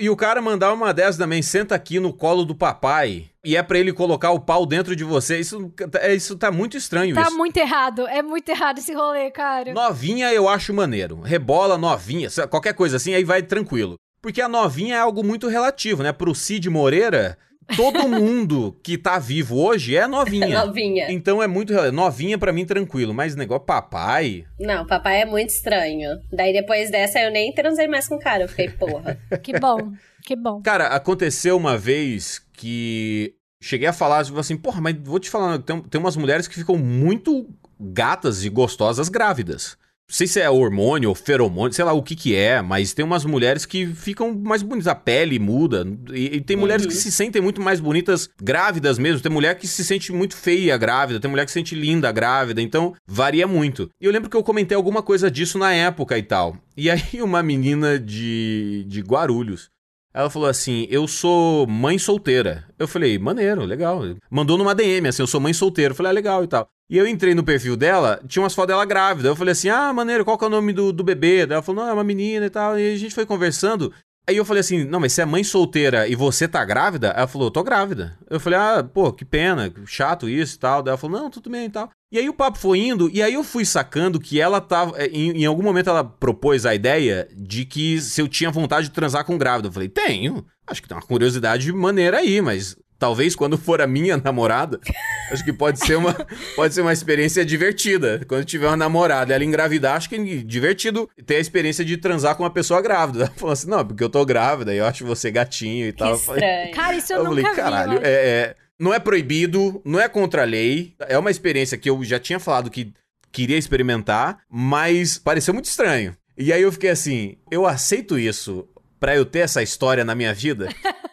E o cara mandar uma dessas também, senta aqui no colo do papai. E é pra ele colocar o pau dentro de você. Isso, é, isso tá muito estranho. Tá isso. muito errado. É muito errado esse rolê, cara. Novinha eu acho maneiro. Rebola novinha, qualquer coisa assim, aí vai tranquilo. Porque a novinha é algo muito relativo, né? Pro Cid Moreira, todo mundo que tá vivo hoje é novinha. Novinha. Então é muito. Novinha pra mim tranquilo, mas negócio papai. Não, papai é muito estranho. Daí depois dessa eu nem transei mais com o cara. Eu fiquei, porra. Que bom. Que bom. Cara, aconteceu uma vez que cheguei a falar tipo assim, porra, mas vou te falar, tem, tem umas mulheres que ficam muito gatas e gostosas grávidas. Não sei se é hormônio ou feromônio, sei lá o que que é, mas tem umas mulheres que ficam mais bonitas, a pele muda. E, e tem mulheres Uhum. que se sentem muito mais bonitas grávidas mesmo. Tem mulher que se sente muito feia grávida, tem mulher que se sente linda grávida, então varia muito. E eu lembro que eu comentei alguma coisa disso na época e tal. E aí uma menina de, de Guarulhos ela falou assim: Eu sou mãe solteira. Eu falei: Maneiro, legal. Mandou numa DM assim: Eu sou mãe solteira. Eu falei: Ah, legal e tal. E eu entrei no perfil dela, tinha umas fotos dela grávida. Eu falei assim: Ah, maneiro, qual que é o nome do, do bebê? Ela falou: Não, é uma menina e tal. E a gente foi conversando. Aí eu falei assim: Não, mas você é mãe solteira e você tá grávida? Ela falou: Tô grávida. Eu falei: Ah, pô, que pena, chato isso e tal. Daí ela falou: Não, tudo bem e tal. E aí o papo foi indo, e aí eu fui sacando que ela tava. eh, Em, em algum momento ela propôs a ideia de que se eu tinha vontade de transar com grávida. Eu falei, tenho. Acho que tem uma curiosidade maneira aí, mas talvez quando for a minha namorada, acho que pode ser uma, pode ser uma experiência divertida. Quando tiver uma namorada e ela engravidar, acho que é divertido ter a experiência de transar com uma pessoa grávida. Ela falou assim: não, porque eu tô grávida e eu acho você gatinho e Que tal. Eu falei, estranho. Cara, isso eu, eu nunca falei, vi. caralho, mano. é, é- não é proibido, não é contra a lei, é uma experiência que eu já tinha falado que queria experimentar, mas pareceu muito estranho. E aí eu fiquei assim, eu aceito isso pra eu ter essa história na minha vida?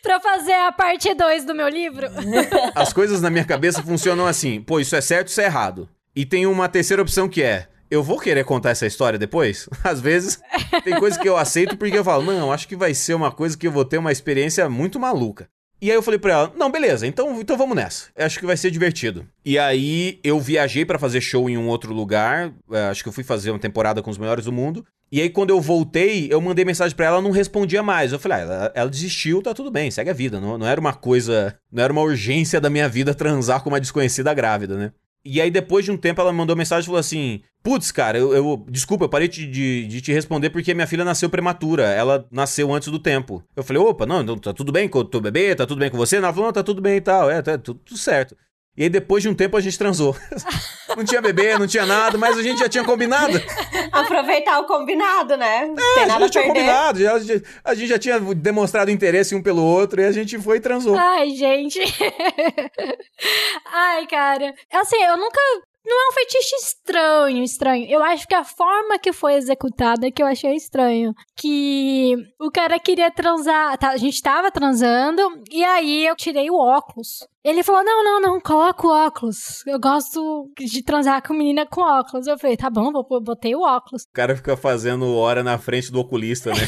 Pra fazer a parte 2 do meu livro. As coisas na minha cabeça funcionam assim, pô, isso é certo, isso é errado. E tem uma terceira opção que é, eu vou querer contar essa história depois? Às vezes, tem coisas que eu aceito porque eu falo, não, acho que vai ser uma coisa que eu vou ter uma experiência muito maluca. E aí eu falei pra ela, não, beleza, então, então vamos nessa. Acho que vai ser divertido. E aí eu viajei pra fazer show em um outro lugar, é, acho que eu fui fazer uma temporada com os melhores do mundo. E aí quando eu voltei, eu mandei mensagem pra ela, ela não respondia mais. Eu falei, ah, ela, ela desistiu, tá tudo bem, segue a vida. Não, não era uma coisa, não era uma urgência da minha vida transar com uma desconhecida grávida, né? E aí, depois de um tempo, ela mandou mensagem e falou assim: Putz, cara, eu, eu- desculpa, eu parei de, de, de te responder porque minha filha nasceu prematura. Ela nasceu antes do tempo. Eu falei, opa, não, então tá tudo bem com o teu bebê? Tá tudo bem com você? Ela falou, não, tá tudo bem e tal. É, tá tudo, tudo certo. E aí, depois de um tempo, a gente transou. não tinha bebê, não tinha nada, mas a gente já tinha combinado. Aproveitar o combinado, né? Não tem É, a gente já tinha perder. combinado, já- a gente já tinha demonstrado interesse um pelo outro e a gente foi e transou. Ai, gente. Ai, cara. Assim, eu nunca. Não é um fetiche estranho, estranho. Eu acho que a forma que foi executada que eu achei estranho. Que o cara queria transar. tá, a gente tava transando, e aí eu tirei o óculos. Ele falou: não, não, não, coloca o óculos. Eu gosto de transar com menina com óculos. Eu falei, tá bom, vou, botei o óculos. O cara fica fazendo hora na frente do oculista, né?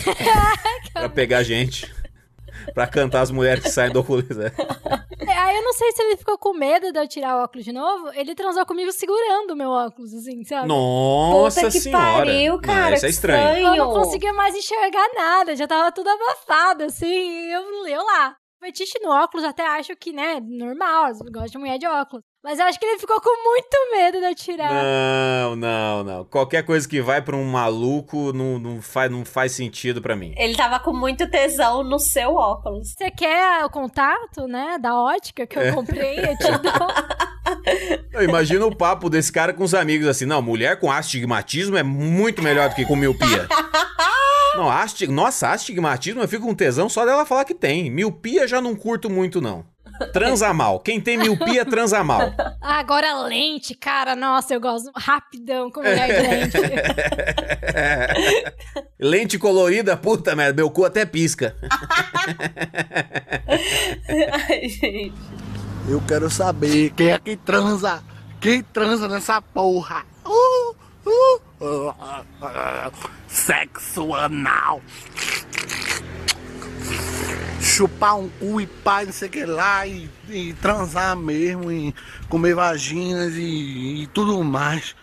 pra pegar gente. Pra cantar as mulheres que saem do oculista. É, Aí eu não sei se ele ficou com medo de eu tirar o óculos de novo. Ele transou comigo segurando o meu óculos, assim, sabe? Nossa Puta que senhora. pariu, Não, cara. isso é que estranho. Eu não conseguia mais enxergar nada, já tava tudo abafado, assim, e eu, eu lá. Fetiche no óculos, até acho que, né, normal, gosto de mulher de óculos. Mas eu acho que ele ficou com muito medo de eu tirar. Não, não, não. Qualquer coisa que vai pra um maluco não, não, faz, não faz sentido pra mim. Ele tava com muito tesão no seu óculos. Você quer o contato, né, da ótica que eu comprei? Eu te dou. Eu imagino o papo desse cara com os amigos assim. Não, mulher com astigmatismo é muito melhor do que com miopia. Não, asti... Nossa, astigmatismo eu fico com tesão só dela falar que tem. Miopia já não curto muito, não. Transa mal. Quem tem miopia, transa mal. Ah, Agora lente, cara, nossa, eu gosto rapidão com mulher de lente. Lente colorida, puta merda, meu cu até pisca. Ai, gente. Eu quero saber quem é que transa. Quem transa nessa porra? Uh, uh, uh, uh, uh, sexo anal. Chupar um cu e pá, não sei o que lá, e, e transar mesmo, e comer vaginas e, e tudo mais.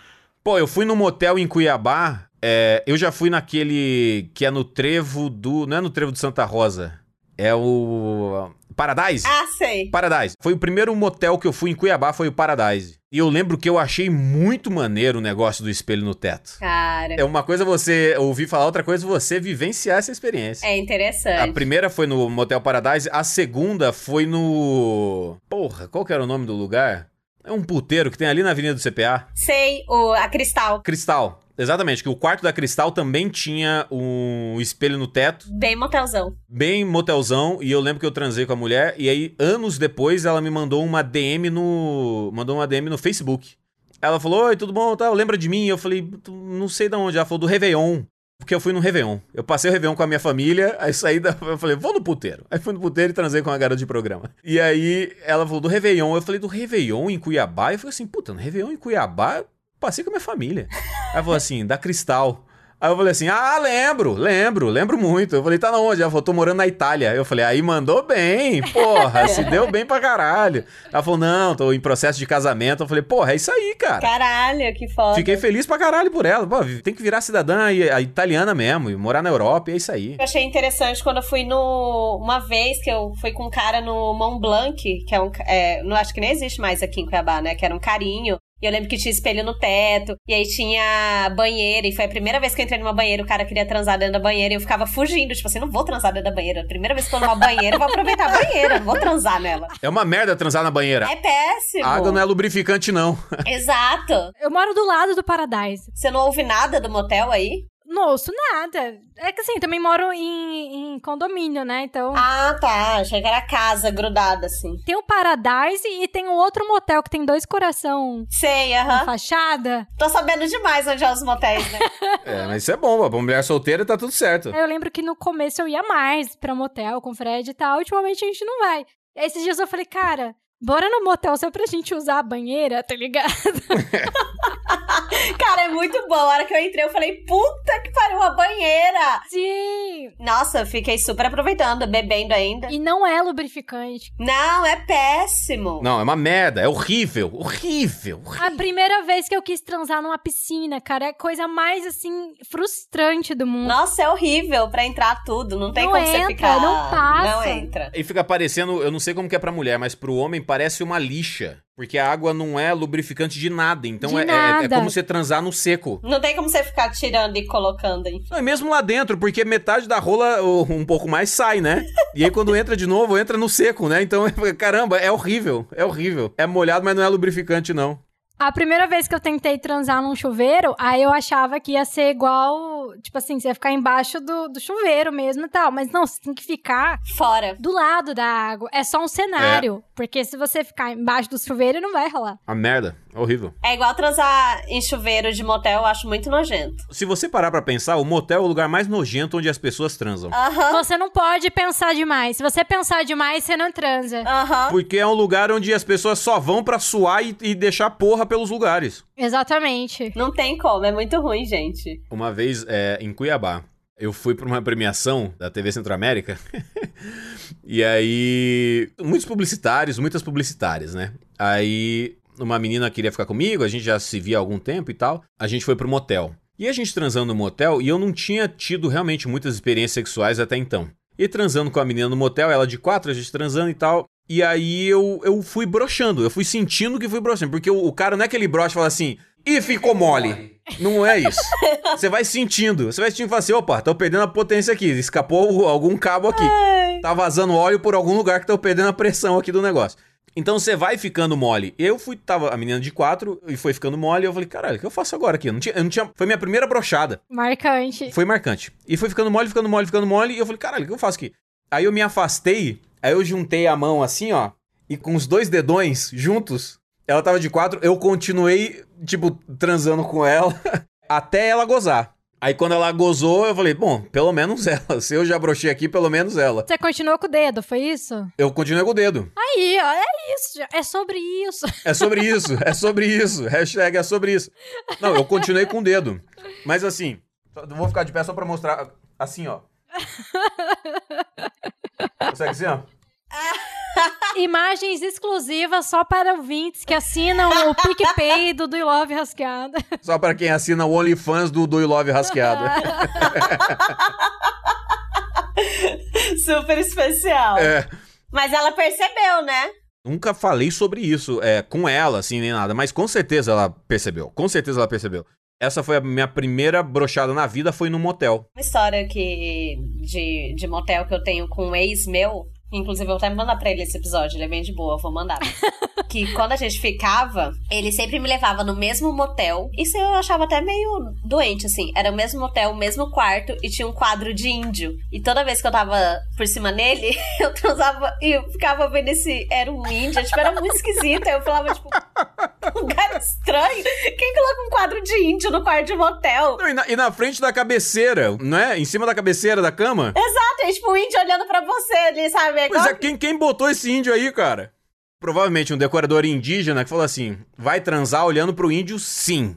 Pô, eu fui num motel em Cuiabá É, eu já fui naquele que é no trevo do. Não é no trevo do Santa Rosa. É o. Paradise? Ah, sei. Paradise. Foi o primeiro motel que eu fui em Cuiabá, foi o Paradise. E eu lembro que eu achei muito maneiro o negócio do espelho no teto. Cara. É uma coisa você ouvir falar, outra coisa você vivenciar essa experiência. É A interessante. primeira foi no Motel Paradise, a segunda foi no. Porra, qual que era o nome do lugar? É um puteiro que tem ali na Avenida do CPA. Sei, o, a Cristal. Cristal. Exatamente, que o quarto da Cristal também tinha um espelho no teto, Bem motelzão. bem motelzão, e eu lembro que eu transei com a mulher, e aí, anos depois, ela me mandou uma DM no. Mandou uma DM no Facebook. Ela falou: Oi, tudo bom? Tal, lembra de mim? Eu falei, "Tu- não sei de onde. Ela falou do Réveillon. Porque eu fui no Réveillon. Eu passei o Réveillon com a minha família, aí saí da. Eu falei, vou no puteiro. Aí fui no puteiro e transei com a garota de programa. E aí ela falou do Réveillon. Eu falei, do Réveillon em Cuiabá? Eu falei assim, puta, no Réveillon em Cuiabá, passei com a minha família. Ela falou assim, da Cristal. Aí eu falei assim, ah, lembro, lembro, lembro muito. Eu falei, tá na onde? Ela falou, tô morando na Itália. Eu falei, aí mandou bem, porra, se deu bem pra caralho. Ela falou, não, tô em processo de casamento. Eu falei, porra, é isso aí, cara. Caralho, que foda. Fiquei feliz pra caralho por ela. Pô, tem que virar cidadã e- a italiana mesmo, e morar na Europa, e é isso aí. Eu achei interessante quando eu fui no. Uma vez que eu fui com um cara no Mont Blanc, que é um. É, não acho que nem existe mais aqui em Cuiabá, né? Que era um carinho. E eu lembro que tinha espelho no teto. E aí tinha banheira. E foi a primeira vez que eu entrei numa banheira. O cara queria transar dentro da banheira. E eu ficava fugindo. Tipo assim, não vou transar dentro da banheira. Primeira vez que eu tô numa banheira, eu vou aproveitar a banheira. Não vou transar nela. É uma merda transar na banheira. É péssimo. A água não é lubrificante, não. Exato. Eu moro do lado do Paradise. Você não ouve nada do motel aí? Não ouço nada. É que assim, também moro em, em condomínio, né? Então. Ah, tá. Achei que era casa grudada, assim. Tem o Paradise e tem o outro motel que tem dois coração Sei, aham. fachada. Tô sabendo demais onde é os motéis, né? É, mas isso é bom, pra mulher solteira tá tudo certo. Eu lembro que no começo eu ia mais pra motel com o Fred e tal. Ultimamente a gente não vai. E aí, esses dias eu falei, cara, bora no motel só pra gente usar a banheira, tá ligado? Cara, é muito bom. A hora que eu entrei, eu falei, puta que pariu, a banheira! Sim! Nossa, eu fiquei super aproveitando, bebendo ainda. E não é lubrificante. Não, é péssimo. Não, é uma merda, é horrível, horrível. horrível. A primeira vez que eu quis transar numa piscina, cara, é a coisa mais, assim, frustrante do mundo. Nossa, é horrível pra entrar tudo. Não tem Não como você entra, ficar. não passa. Não entra. E fica parecendo, eu não sei como que é pra mulher, mas pro homem parece uma lixa. Porque a água não é lubrificante de nada. Então De é, é- é nada. como você transar no seco. Não tem como você ficar tirando e colocando, hein? Não, e mesmo lá dentro, porque metade da rola, ou um pouco mais, sai, né? E aí quando entra de novo, entra no seco, né? Então, caramba, é horrível, é horrível. É molhado, mas não é lubrificante, não. A primeira vez que eu tentei transar num chuveiro, aí eu achava que ia ser igual, tipo assim, você ia ficar embaixo do, do chuveiro mesmo e tal. Mas não, você tem que ficar Fora. do lado da água. É só um cenário. Porque se você ficar embaixo do chuveiro, não vai rolar. A merda, é horrível. É igual transar em chuveiro de motel, eu acho muito nojento. Se você parar pra pensar, o motel é o lugar mais nojento onde as pessoas transam. Aham. Você não pode pensar demais. Se você pensar demais, você não transa. Aham. Porque é um lugar onde as pessoas só vão pra suar e, e deixar porra pelos lugares. Exatamente. Não tem como, é muito ruim, gente. Uma vez, é, em Cuiabá, eu fui pra uma premiação da TV Centro-América. e aí, muitos publicitários, muitas publicitárias, né? Aí, uma menina queria ficar comigo, a gente já se via há algum tempo e tal. A gente foi pro motel. E a gente transando no motel, e eu não tinha tido realmente muitas experiências sexuais até então. E transando com a menina no motel, ela de quatro, a gente transando e tal. E aí eu, eu fui broxando, eu fui sentindo que fui broxando. Porque o, o cara não é aquele broche e fala assim, e ficou mole. Não é isso. Você vai sentindo, você vai sentindo e fala assim, opa, tô perdendo a potência aqui, escapou algum cabo aqui. Tá vazando óleo por algum lugar que tô perdendo a pressão aqui do negócio. Então você vai ficando mole. Eu fui, tava a menina de quatro e foi ficando mole. E eu falei, caralho, o que eu faço agora aqui? Eu não tinha, eu não tinha. Foi minha primeira brochada. Marcante. Foi marcante. E foi ficando mole, ficando mole, ficando mole. E eu falei, caralho, o que eu faço aqui? Aí eu me afastei, aí eu juntei a mão assim, ó. E com os dois dedões juntos, ela tava de quatro, eu continuei, tipo, transando com ela até ela gozar. Aí quando ela gozou, eu falei, bom, pelo menos ela. Se eu já brochei aqui, pelo menos ela. Você continuou com o dedo, foi isso? Eu continuei com o dedo. Aí, ó, é isso. É sobre isso. É sobre isso, é sobre isso. Hashtag é sobre isso. Não, eu continuei com o dedo. Mas assim, vou ficar de pé só pra mostrar. Assim, ó. Consegue assim, ó? Imagens exclusivas só para ouvintes que assinam o PicPay do Do You Love Rasqueada. Só pra quem assina o OnlyFans do Do You Love Rasqueado. Super especial. é. Mas ela percebeu, né? Nunca falei sobre isso é, com ela, assim, nem nada, mas com certeza ela percebeu. Com certeza ela percebeu. Essa foi a minha primeira brochada na vida, foi no motel. Uma história que de, de motel que eu tenho com um ex meu. Inclusive, eu vou até mandar pra ele esse episódio, ele é bem de boa, eu vou mandar. que quando a gente ficava, ele sempre me levava no mesmo motel. Isso eu achava até meio doente, assim. Era o mesmo motel, o mesmo quarto e tinha um quadro de índio. E toda vez que eu tava por cima nele, eu transava e eu ficava vendo esse. Era um índio, tipo, era muito esquisito. Aí eu falava, tipo, um lugar estranho. Quem coloca um quadro de índio no quarto de motel? Não, e, na, e na frente da cabeceira, não é? Em cima da cabeceira da cama? Exato, é tipo um índio olhando pra você ali, sabe? É Pois é, quem, quem botou esse índio aí, cara? Provavelmente um decorador indígena que falou assim: vai transar olhando pro índio? Sim.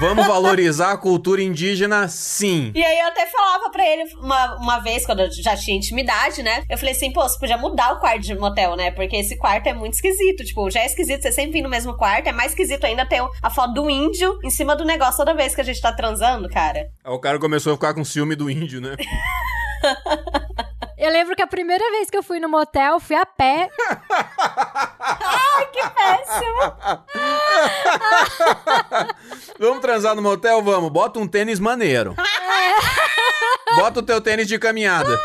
Vamos valorizar a cultura indígena? Sim. E aí eu até falava pra ele uma, uma vez, quando eu já tinha intimidade, né? Eu falei assim, pô, você podia mudar o quarto de motel, né? Porque esse quarto é muito esquisito. Tipo, já é esquisito você sempre vir no mesmo quarto. É mais esquisito ainda ter a foto do índio em cima do negócio toda vez que a gente tá transando, cara. Aí o cara começou a ficar com ciúme do índio, né? Eu lembro que a primeira vez que eu fui no motel, fui a pé. Péssimo. Vamos transar no motel? Vamos. Bota um tênis maneiro. Bota o teu tênis de caminhada.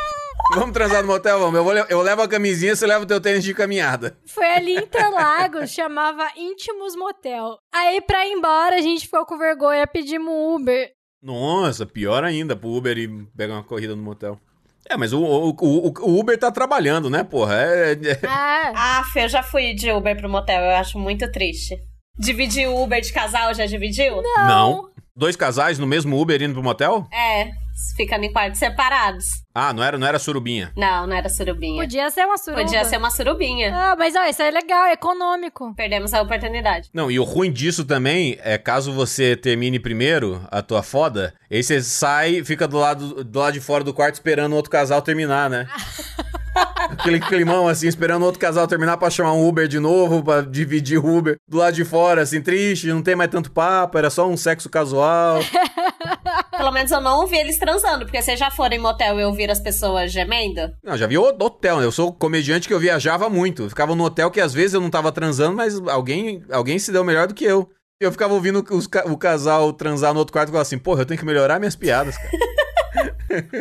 Vamos transar no motel? Vamos. Eu, vou eu levo a camisinha, você leva o teu tênis de caminhada. Foi ali em Interlagos, chamava Íntimos Motel. Aí, pra ir embora, a gente ficou com vergonha, pedimos Uber. Nossa, pior ainda pro Uber e pegar uma corrida no motel. É, mas o, o, o- o Uber tá trabalhando, né, porra? É, é- Ah, Ah, Fê, eu já fui de Uber pro motel, eu acho muito triste. Dividir o Uber de casal, já dividiu? Não. Dois casais no mesmo Uber indo pro motel? É, ficando em quartos separados. Ah, não era, não era surubinha. Não, não era surubinha. podia ser uma suruba. Podia ser uma surubinha. Ah, mas ó, isso é legal, é econômico. Perdemos a oportunidade. Não, e o ruim disso também é caso você termine primeiro a tua foda, aí você sai e fica do lado, do lado de fora do quarto esperando o outro casal terminar, né? Aquele climão, assim, esperando o outro casal terminar pra chamar um Uber de novo, pra dividir o Uber. Do lado de fora, assim, triste, não tem mais tanto papo, era só um sexo casual. Pelo menos eu não ouvi eles transando, porque vocês já foram em motel e ouviram as pessoas gemendo? Não, já vi o- hotel, né? Eu sou comediante que eu viajava muito. Eu ficava no hotel que às vezes eu não tava transando, mas alguém, alguém se deu melhor do que eu. Eu ficava ouvindo os o casal transar no outro quarto e falava assim, porra, eu tenho que melhorar minhas piadas, cara.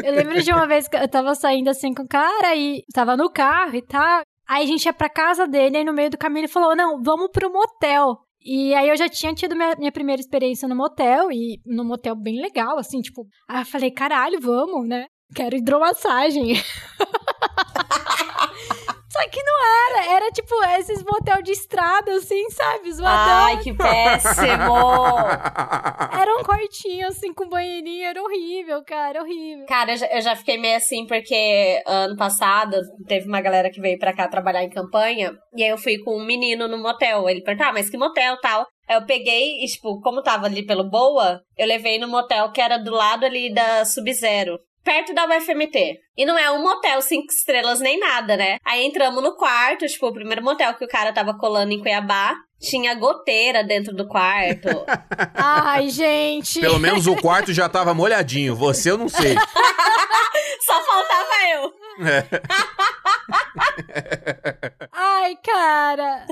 Eu lembro de uma vez que eu tava saindo assim com o cara e tava no carro e tal. Aí a gente ia pra casa dele, aí no meio do caminho ele falou: Não, vamos pro motel. E aí eu já tinha tido minha, minha primeira experiência no motel, e no motel bem legal, assim, tipo. Aí eu falei, caralho, vamos, né? Quero hidromassagem. Só que não era, era tipo esses motel de estrada, assim, sabe? Zoadão. Ai, que péssimo! Era um quartinho, assim, com banheirinho, era horrível, cara, horrível. Cara, eu já, eu já fiquei meio assim, porque ano passado teve uma galera que veio pra cá trabalhar em campanha, e aí eu fui com um menino no motel. Ele perguntou, ah, mas que motel tal? Aí eu peguei e, tipo, como tava ali pelo Boa, eu levei no motel que era do lado ali da Sub-Zero. Perto da UFMT. E não é um motel cinco estrelas nem nada, né? Aí entramos no quarto, tipo, o primeiro motel que o cara tava colando em Cuiabá. Tinha goteira dentro do quarto. Ai, gente. Pelo menos o quarto já tava molhadinho. Você eu não sei. Só faltava eu. É. Ai, cara.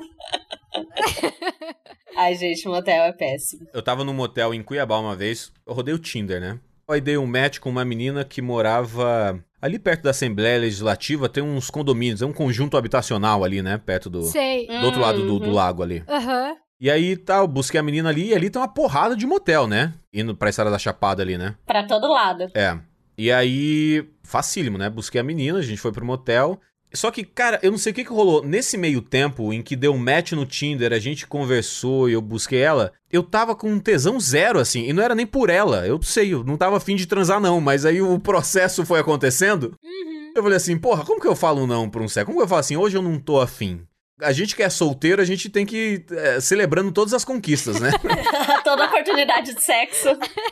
Ai, gente, motel é péssimo. Eu tava num motel em Cuiabá uma vez. Eu rodei o Tinder, né? Aí dei um match com uma menina que morava ali perto da Assembleia Legislativa. Tem uns condomínios, é um conjunto habitacional ali, né? Perto do, Sei. do outro lado do, do Uhum. lago ali. Aham. E aí, tá, eu busquei a menina ali e ali tem uma porrada de motel, né? Indo pra estrada da Chapada ali, né? Pra todo lado. É. E aí, facílimo, né? Busquei a menina, a gente foi pro motel. Só que, cara, eu não sei o que, que rolou. Nesse meio tempo em que deu um match no Tinder, a gente conversou e eu busquei ela, eu tava com um tesão zero, assim. E não era nem por ela. Eu sei, eu não tava afim de transar, não. Mas aí o processo foi acontecendo. Eu falei assim, porra, como que eu falo não pra um sexo? Como que eu falo assim, hoje eu não tô afim? A gente que é solteiro, a gente tem que ir é, celebrando todas as conquistas, né? Toda oportunidade de sexo.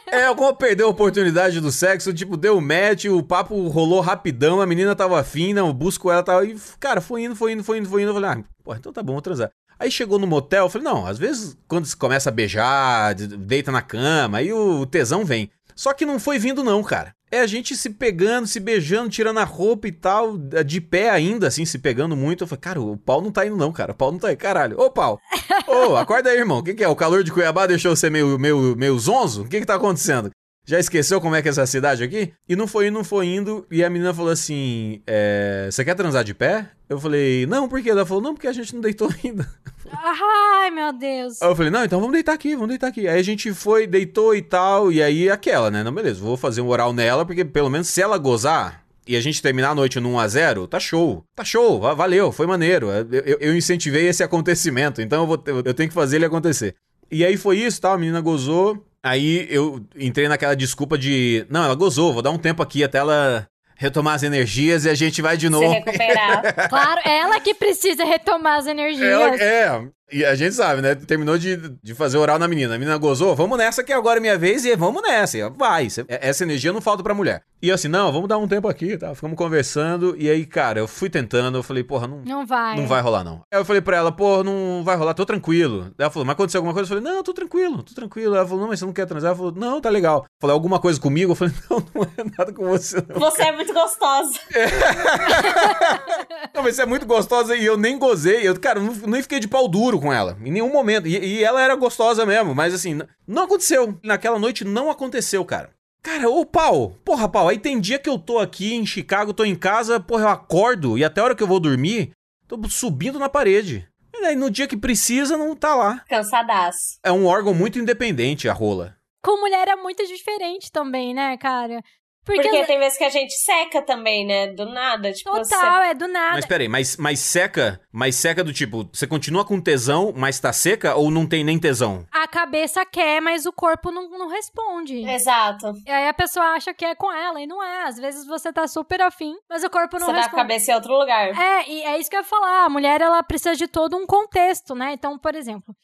É, como perdeu a oportunidade do sexo, tipo, deu match, o papo rolou rapidão, a menina tava afim, não, busco ela, tava, e, cara, foi indo, foi indo, foi indo, foi indo, eu falei, ah, pô, então tá bom, vou transar. Aí chegou no motel, eu falei, não, às vezes quando se começa a beijar, de- deita na cama, aí o tesão vem. Só que não foi vindo não, cara. É a gente se pegando, se beijando, tirando a roupa e tal, de pé ainda, assim, se pegando muito. Eu falei, cara, o pau não tá indo não, cara, o pau não tá indo, caralho. Ô, pau, ô, acorda aí, irmão, o que que é? O calor de Cuiabá deixou você meio, meio, meio zonzo? O que que tá acontecendo? Já esqueceu como é que é essa cidade aqui? E não foi indo, não foi indo. E a menina falou assim: é, Você quer transar de pé? Eu falei: Não, por quê? Ela falou: Não, porque a gente não deitou ainda. Ai, meu Deus. Aí eu falei: Não, então vamos deitar aqui, vamos deitar aqui. Aí a gente foi, deitou e tal. E aí aquela, né? Não, beleza, vou fazer um oral nela, porque pelo menos se ela gozar. E a gente terminar a noite no 1x0, tá show. Tá show, va- valeu, foi maneiro. Eu, eu- incentivei esse acontecimento, então eu, vou, eu tenho que fazer ele acontecer. E aí foi isso, tal, a menina gozou. Aí eu entrei naquela desculpa de, não, ela gozou, vou dar um tempo aqui até ela retomar as energias e a gente vai de Se novo. recuperar. Claro, ela que precisa retomar as energias. Ela, é, e a gente sabe, né? Terminou de, de fazer oral na menina. A menina gozou, vamos nessa que agora é minha vez e vamos nessa. E vai, cê- essa energia não falta pra mulher. E eu assim, não, vamos dar um tempo aqui, tá? Ficamos conversando. E aí, cara, eu fui tentando, eu falei, porra, não, Não vai. não vai rolar, não. Aí eu falei pra ela, pô, não vai rolar, tô tranquilo. Ela falou, mas aconteceu alguma coisa? Eu falei, não, tô tranquilo, tô tranquilo. Ela falou, não, mas você não quer transar? Ela falou, não, tá legal. Falei, alguma coisa comigo? Eu falei, não, não é nada com você, não. Você é muito gostosa. Não, mas você é muito gostosa e eu nem gozei. Eu, cara, não, nem fiquei de pau duro com ela. Em nenhum momento. E, e ela era gostosa mesmo, mas assim, não aconteceu. Naquela noite não aconteceu, cara. Cara, ô pau, porra, pau, aí tem dia que eu tô aqui em Chicago, tô em casa, porra, eu acordo e até a hora que eu vou dormir, tô subindo na parede. E aí no dia que precisa, não tá lá. Cansadaço. É um órgão muito independente, a rola. Com mulher é muito diferente também, né, cara? Porque, Porque, tem vezes que a gente seca também, né? Do nada. Tipo, você... total, é do nada. Mas peraí, mas, mas seca, mas seca do tipo, você continua com tesão, mas tá seca ou não tem nem tesão? A cabeça quer, mas o corpo não, não responde. Exato. E aí a pessoa acha que é com ela, e não é. Às vezes você tá super afim, mas o corpo não Você dá a responde. cabeça em outro lugar. É, e é isso que eu ia falar. A mulher, ela precisa de todo um contexto, né? Então, por exemplo,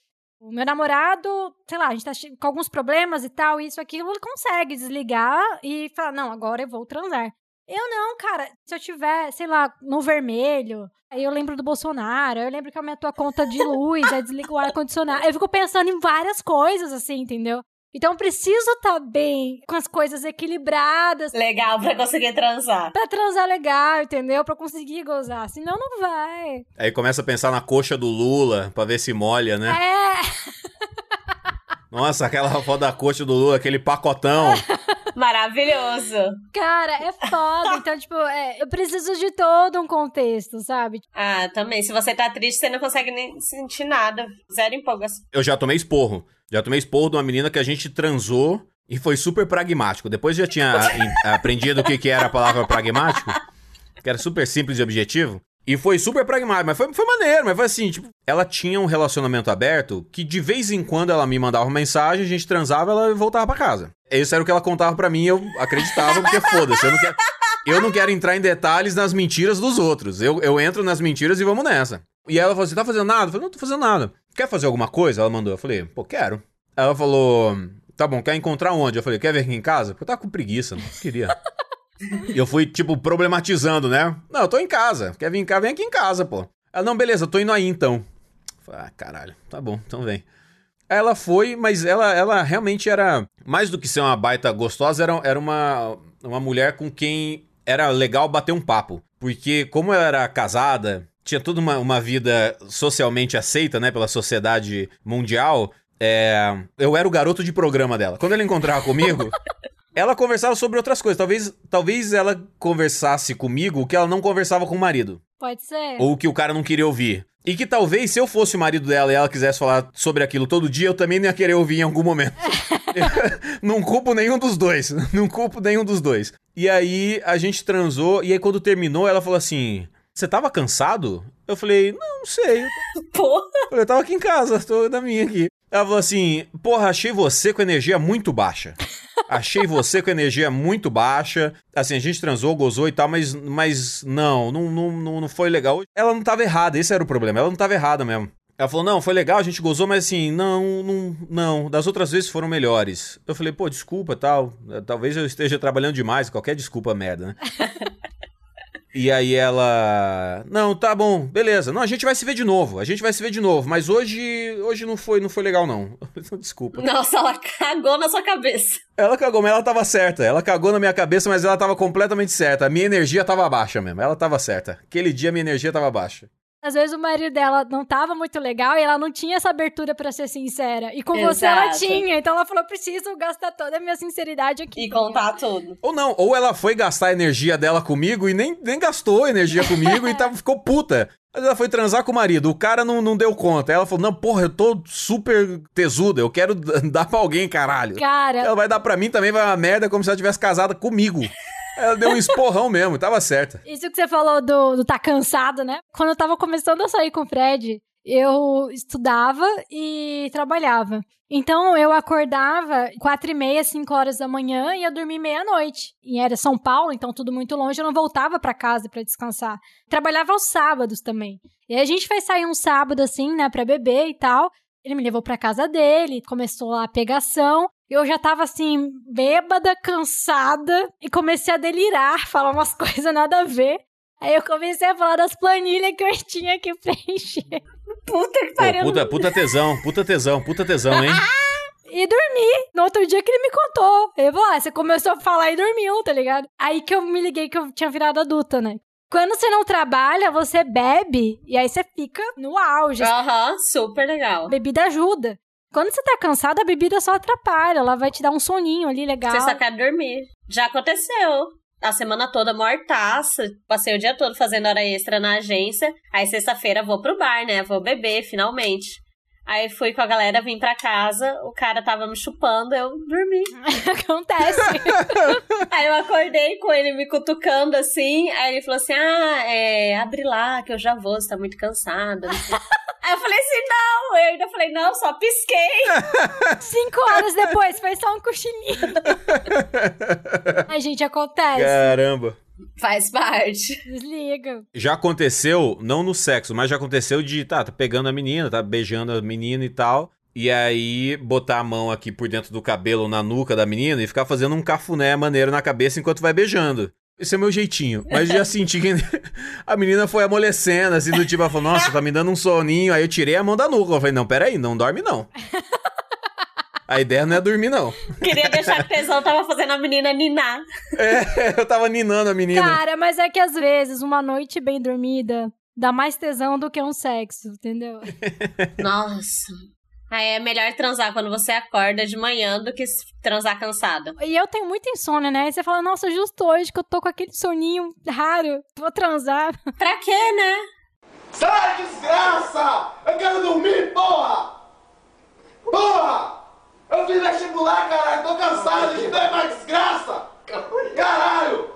o meu namorado, sei lá, a gente tá com alguns problemas e tal, isso, aquilo, ele consegue desligar e falar, não, agora eu vou transar. Eu não, cara. Se eu tiver, sei lá, no vermelho, aí eu lembro do Bolsonaro, eu lembro que aumentou a conta de luz, aí desliga o ar-condicionado. Eu fico pensando em várias coisas, assim, entendeu? Então eu preciso estar bem, com as coisas equilibradas, Legal pra conseguir transar. pra transar legal, entendeu? Pra conseguir gozar. Senão não vai. Aí começa a pensar na coxa do Lula pra ver se molha, né? É, Nossa, aquela foto da coxa do Lula, aquele pacotão. Maravilhoso. cara, é foda. Então, tipo, é, eu preciso de todo um contexto, sabe? Ah, também. Se você tá triste, você não consegue nem sentir nada. Zero empolgação. Eu já tomei esporro. Já tomei esporro de uma menina que a gente transou e foi super pragmático. Depois já tinha aprendido o que, que era a palavra pragmático, que era super simples e objetivo. E foi super pragmático, mas foi, foi maneiro, mas foi assim, tipo, ela tinha um relacionamento aberto que de vez em quando ela me mandava uma mensagem, a gente transava, ela voltava pra casa. Isso era o que ela contava pra mim, eu acreditava, porque foda-se, eu não quero... Eu não quero entrar em detalhes nas mentiras dos outros. Eu, eu entro nas mentiras e vamos nessa. E ela falou assim: tá fazendo nada? Eu falei, não tô fazendo nada. Quer fazer alguma coisa? Ela mandou. Eu falei, pô, quero. Ela falou, tá bom, quer encontrar onde? Eu falei, quer vir aqui em casa? Porque eu tava com preguiça, não queria. E eu fui, tipo, problematizando, né? Não, eu tô em casa. Quer vir cá? Vem aqui em casa, pô. Ela, não, beleza, eu tô indo aí então. Eu falei, ah, caralho, tá bom, então vem. Aí Ela foi, mas ela, ela realmente era, mais do que ser uma baita gostosa, era, era uma, uma mulher com quem era legal bater um papo. Porque como ela era casada, tinha toda uma, uma vida socialmente aceita, né, pela sociedade mundial, é, eu era o garoto de programa dela. Quando ela encontrava comigo, ela conversava sobre outras coisas. Talvez, talvez ela conversasse comigo o que ela não conversava com o marido. Pode ser. Ou que o cara não queria ouvir. E que talvez, se eu fosse o marido dela e ela quisesse falar sobre aquilo todo dia, eu também não ia querer ouvir em algum momento. não culpo nenhum dos dois. Não culpo nenhum dos dois. E aí a gente transou, e aí quando terminou, ela falou assim: Você tava cansado? Eu falei, não, não sei. Pô, Eu tava aqui em casa, tô na minha aqui. Ela falou assim: Porra, achei você com energia muito baixa. Achei você com energia muito baixa. Assim, a gente transou, gozou e tal, mas, mas não, não, não, não foi legal. Ela não tava errada, esse era o problema. Ela não tava errada mesmo. Ela falou: Não, foi legal, a gente gozou, mas assim, não, não, não. Das outras vezes foram melhores. Eu falei: Pô, desculpa tal. Talvez eu esteja trabalhando demais. Qualquer desculpa, merda, né? E aí ela, não, tá bom, beleza. Não, a gente vai se ver de novo. A gente vai se ver de novo, mas hoje hoje não foi, não foi legal não. Desculpa. Nossa, ela cagou na sua cabeça. Ela cagou, mas ela tava certa. Ela cagou na minha cabeça, mas ela tava completamente certa. A minha energia tava baixa mesmo. Ela tava certa. Aquele dia a minha energia tava baixa. Às vezes o marido dela não tava muito legal e ela não tinha essa abertura pra ser sincera. E com você ela Exato. tinha. Então ela falou: preciso gastar toda a minha sinceridade aqui. E contar tudo. Ou não, ou ela foi gastar a energia dela comigo e nem, nem gastou energia comigo e tava, ficou puta. Mas ela foi transar com o marido, o cara não, não deu conta. Ela falou: Não, porra, eu tô super tesuda, eu quero dar pra alguém, caralho. Cara, Ela vai dar pra mim também, vai uma merda, como se ela tivesse casada comigo. Ela deu um esporrão mesmo, tava certa. Isso que você falou do, do tá cansado, né? Quando eu tava começando a sair com o Fred, eu estudava e trabalhava. Então eu acordava quatro e meia, cinco horas da manhã e ia dormir meia-noite. E era São Paulo, então tudo muito longe, eu não voltava pra casa pra descansar. Trabalhava aos sábados também. E a gente foi sair um sábado assim, né, pra beber e tal. Ele me levou pra casa dele, começou a pegação. Eu já tava assim, bêbada, cansada, e comecei a delirar, falar umas coisas nada a ver. Aí eu comecei a falar das planilhas que eu tinha que preencher. Puta que Pô, pariu. puta, puta tesão, puta tesão, puta tesão, hein? E dormi. No outro dia que ele me contou. Ele falou: ah, você começou a falar e dormiu, tá ligado? Aí que eu me liguei que eu tinha virado adulta, né? Quando você não trabalha, você bebe e aí você fica no auge. Aham, super legal. Bebida ajuda. Quando você tá cansado, a bebida só atrapalha. Ela vai te dar um soninho ali legal. Você só quer dormir. Já aconteceu. A semana toda mortaça. Passei o dia todo fazendo hora extra na agência. Aí sexta-feira vou pro bar, né? Vou beber, finalmente. Aí fui com a galera, vim pra casa. O cara tava me chupando, eu dormi. Acontece. Aí eu acordei com ele me cutucando assim. Aí ele falou assim: Ah, é, abre lá que eu já vou, você tá muito cansada. Aí eu falei assim: Não. Eu ainda falei: Não, só pisquei. Cinco horas depois, foi só um cochilinho. Ai, gente, acontece. Caramba. Faz parte. Desliga. Já aconteceu, não no sexo, mas já aconteceu de, tá, tá pegando a menina, tá beijando a menina e tal. E aí, botar a mão aqui por dentro do cabelo, na nuca da menina e ficar fazendo um cafuné maneiro na cabeça enquanto vai beijando. Esse é meu jeitinho. Mas já senti que a menina foi amolecendo, assim, do tipo, ela falou, nossa, tá me dando um soninho. Aí eu tirei a mão da nuca. Eu falei, não, peraí, não dorme não. A ideia não é dormir, não. Queria deixar que o tesão tava fazendo a menina ninar. É, eu tava ninando a menina. Cara, mas é que às vezes uma noite bem dormida dá mais tesão do que um sexo, entendeu? Nossa. Aí é melhor transar quando você acorda de manhã do que transar cansado. E eu tenho muita insônia, né? Aí você fala, nossa, justo hoje que eu tô com aquele soninho raro, vou transar. Pra quê, né? Sai, desgraça! Eu quero dormir, porra! Porra! Eu fiz vestibular, caralho, tô cansado, isso não é mais desgraça! Caralho!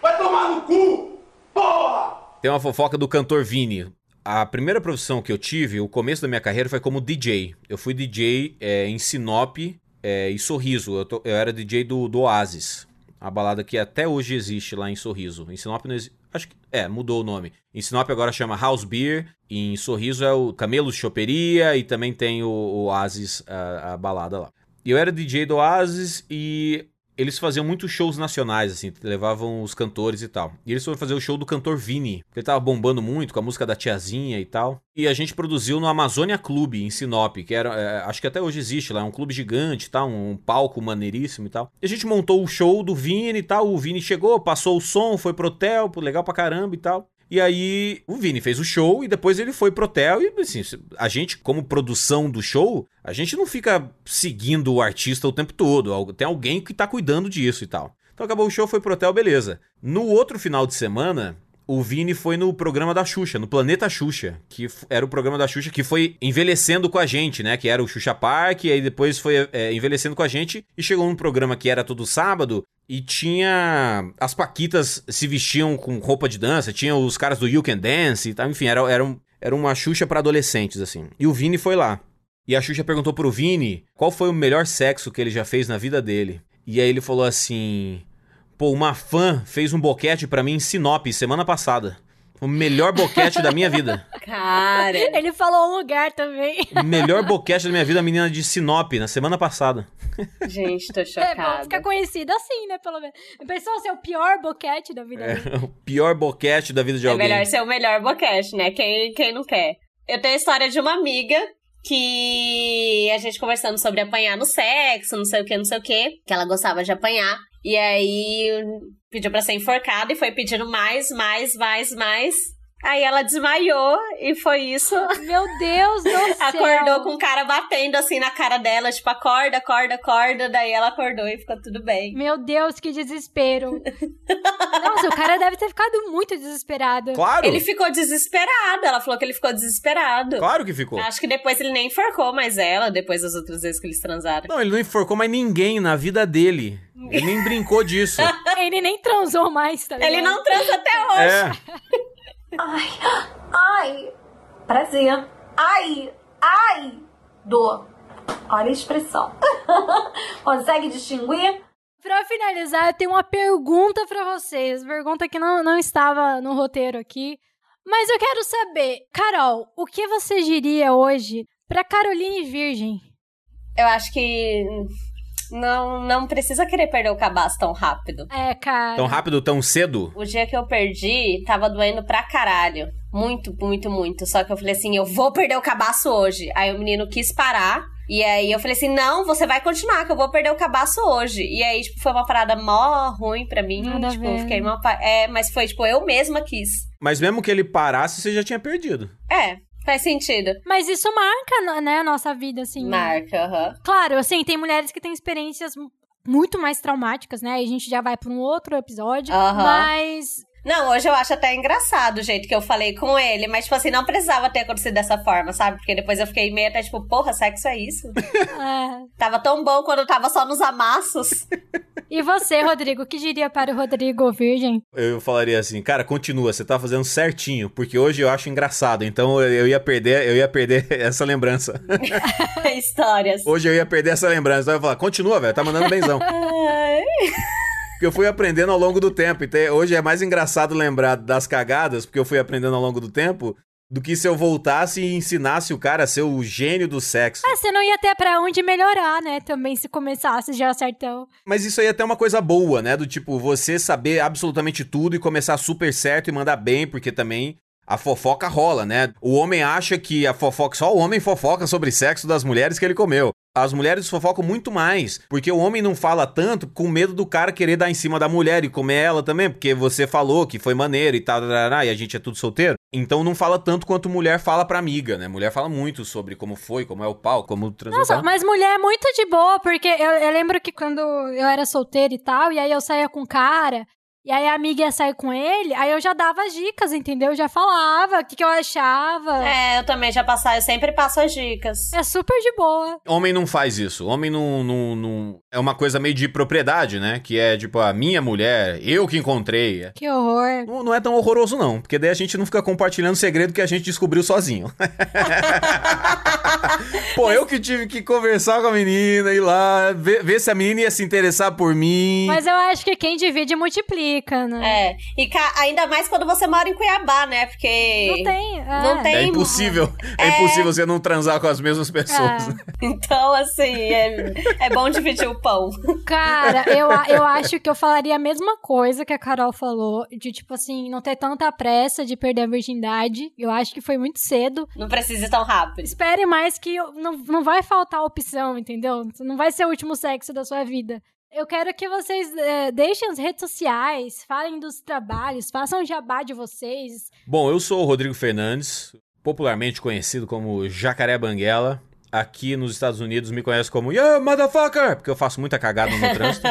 Vai tomar no cu! Porra! Tem uma fofoca do cantor Vini. A primeira profissão que eu tive, o começo da minha carreira foi como DJ. Eu fui DJ é, em Sinop é, e Sorriso. Eu, tô- eu era DJ do, do Oasis. A balada que até hoje existe lá em Sorriso. Em Sinop não existe. Acho que. É, mudou o nome. Em Sinop agora chama House Beer. Em Sorriso é o Camelos Choperia. E também tem o, o Oasis, a, a balada lá. E eu era DJ do Oasis e eles faziam muitos shows nacionais, assim, levavam os cantores e tal. E eles foram fazer o show do cantor Vini, que ele tava bombando muito com a música da tiazinha e tal. E a gente produziu no Amazônia Clube, em Sinop, que era, é, acho que até hoje existe lá, é um clube gigante e tal, um palco maneiríssimo e tal. E a gente montou o show do Vini e tal, o Vini chegou, passou o som, foi pro hotel, legal pra caramba e tal. E aí, o Vini fez o show e depois ele foi pro hotel. E assim, a gente, como produção do show, a gente não fica seguindo o artista o tempo todo. Tem alguém que tá cuidando disso e tal. Então acabou o show, foi pro hotel, beleza. No outro final de semana, o Vini foi no programa da Xuxa, no Planeta Xuxa, que era o programa da Xuxa que foi envelhecendo com a gente, né? Que era o Xuxa Park, e aí depois foi é, envelhecendo com a gente e chegou num programa que era todo sábado e tinha. As Paquitas se vestiam com roupa de dança, tinha os caras do You Can Dance e tal, enfim, era, era, um- era uma Xuxa pra adolescentes, assim. E o Vini foi lá. E a Xuxa perguntou pro Vini qual foi o melhor sexo que ele já fez na vida dele. E aí ele falou assim: Pô, uma fã fez um boquete pra mim em Sinop semana passada. O melhor boquete da minha vida. Cara. Ele falou um lugar também. O melhor boquete da minha vida, a menina de Sinop, na semana passada. Gente, tô É bom chocada. ficar conhecido assim, né? Pelo menos. Pensou ser o pior boquete da vida. É, o pior boquete da vida de É alguém. melhor ser o melhor boquete, né? Quem, quem não quer. Eu tenho a história de uma amiga que a gente conversando sobre apanhar no sexo, não sei o que, não sei o que, que ela gostava de apanhar. E aí pediu pra ser enforcada e foi pedindo mais, mais, mais, mais. Aí ela desmaiou e foi isso. Meu Deus do céu. Acordou com o cara batendo assim na cara dela, tipo, acorda, acorda, acorda. Daí ela acordou e ficou tudo bem. Meu Deus, que desespero. Nossa, o cara deve ter ficado muito desesperado. Claro! Ele ficou desesperado. Ela falou que ele ficou desesperado. Claro que ficou. Acho que depois ele nem enforcou mais ela, depois das outras vezes que eles transaram. Não, ele não enforcou mais ninguém na vida dele. Ele nem brincou disso. Ele nem transou mais, tá ligado? Ele não transa até hoje. É. Ai, ai, prazer. Ai, ai, dor. Olha a expressão. Consegue distinguir? Pra finalizar, eu tenho uma pergunta pra vocês. Pergunta que não, não estava no roteiro aqui. Mas eu quero saber, Carol, o que você diria hoje pra Caroline Virgem? Eu acho que não, não precisa querer perder o cabaço tão rápido. É, cara. Tão rápido, tão cedo? O dia que eu perdi, tava doendo pra caralho. Muito, muito, muito. Só que eu falei assim, eu vou perder o cabaço hoje. Aí o menino quis parar. E aí eu falei assim, não, você vai continuar, que eu vou perder o cabaço hoje. E aí, tipo, foi uma parada mó ruim pra mim. Nada tipo, ver. fiquei uma... É, mas foi, tipo, eu mesma quis. Mas mesmo que ele parasse, você já tinha perdido. É, faz sentido. Mas isso marca, né, a nossa vida, assim. né? Marca, aham. Claro, assim, tem mulheres que têm experiências mu- muito mais traumáticas, né? A gente já vai pra um outro episódio. Aham. Mas Não, hoje eu acho até engraçado o jeito que eu falei com ele, mas, tipo assim, não precisava ter acontecido dessa forma, sabe? Porque depois eu fiquei meio até, tipo, porra, sexo é isso? é. tava tão bom quando tava só nos amassos. E você, Rodrigo, o que diria para o Rodrigo Virgem? Eu falaria assim, cara, continua, você tá fazendo certinho, porque hoje eu acho engraçado, então eu eu ia perder, eu ia perder essa lembrança. Histórias. Hoje eu ia perder essa lembrança. Então eu ia falar, continua, velho, tá mandando benzão. Porque eu fui aprendendo ao longo do tempo. Então hoje é mais engraçado lembrar das cagadas, porque eu fui aprendendo ao longo do tempo, do que se eu voltasse e ensinasse o cara a ser o gênio do sexo. Ah, você não ia ter pra onde melhorar, né? Também se começasse já certão. Mas isso aí é até uma coisa boa, né? Do tipo, você saber absolutamente tudo e começar super certo e mandar bem, porque também a fofoca rola, né? O homem acha que a fofoca, só o homem fofoca sobre sexo das mulheres que ele comeu. As mulheres fofocam muito mais, porque o homem não fala tanto com medo do cara querer dar em cima da mulher e comer ela também, porque você falou que foi maneiro e tal, e a gente é tudo solteiro. Então não fala tanto quanto mulher fala pra amiga, né? Mulher fala muito sobre como foi, como é o pau, como transou. Nossa, mas mulher é muito de boa, porque eu, eu lembro que quando eu era solteira e tal, e aí eu saía com cara, e aí a amiga ia sair com ele, aí eu já dava as dicas, entendeu? Eu já falava o que, que eu achava. É. É, eu também já passar, eu sempre passo as dicas. super de boa. Homem não faz isso. Homem não, não, não- É uma coisa meio de propriedade, né? Que é tipo, a minha mulher, eu que encontrei. Que horror. Não, não é tão horroroso, não. Porque daí a gente não fica compartilhando segredo que a gente descobriu sozinho. Pô, eu que tive que conversar com a menina, ir lá, ver, ver se a menina ia se interessar por mim. Mas eu acho que quem divide multiplica, né? É, e ca- ainda mais quando você mora em Cuiabá, né? Porque. Não tem. É. Não tem. É impossível. É, impossível você não transar com as mesmas pessoas. É. Então, assim, é, é bom dividir o pão. Cara, eu, a- eu acho que eu falaria a mesma coisa que a Carol falou, de tipo assim, não ter tanta pressa de perder a virgindade. Eu acho que foi muito cedo. Não precisa ir tão rápido. Espere mais que não, não vai faltar opção, entendeu? Não vai ser o último sexo da sua vida. Eu quero que vocês é, deixem as redes sociais, falem dos trabalhos, façam jabá de vocês. Bom, eu sou o Rodrigo Fernandes, popularmente conhecido como Jacaré Banguela. Aqui nos Estados Unidos me conhece como Yeah, motherfucker! Porque eu faço muita cagada no trânsito.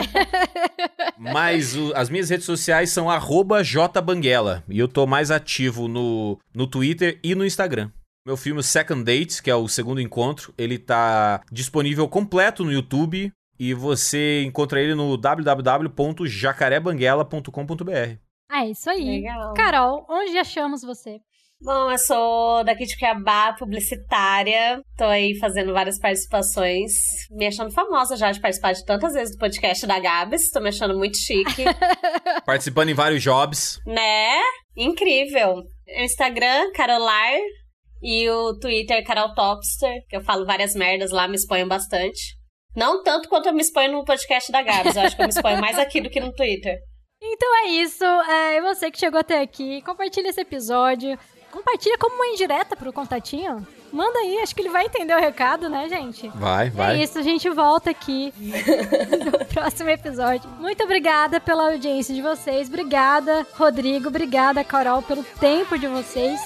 Mas o- as minhas redes sociais são arroba jbanguela. E eu tô mais ativo no, no Twitter e no Instagram. Meu filme Second Date, que é o segundo encontro, ele tá disponível completo no YouTube. E você encontra ele no www.jacarebanguela.com.br. Ah, é isso aí. Legal. Carol, onde achamos você? Bom, eu sou daqui de Cuiabá, publicitária. Tô aí fazendo várias participações. Me achando famosa já de participar de tantas vezes do podcast da Gabs. Tô me achando muito chique. Participando em vários jobs. né? Incrível. O Instagram, Carolar. E o Twitter, Carol Topster. Que eu falo várias merdas lá, me exponho bastante. Não tanto quanto eu me exponho no podcast da Gabs. Eu acho que eu me exponho mais aqui do que no Twitter. Então é isso. É, e você que chegou até aqui, compartilha esse episódio. Compartilha como uma indireta pro contatinho. Manda aí, acho que ele vai entender o recado, né, gente? Vai, vai. É isso, a gente volta aqui no próximo episódio. Muito obrigada pela audiência de vocês. Obrigada, Rodrigo. Obrigada, Carol, pelo tempo de vocês.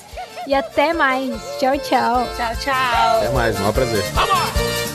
E até mais. Tchau, tchau. Tchau, tchau. Até mais, um prazer. Vamos!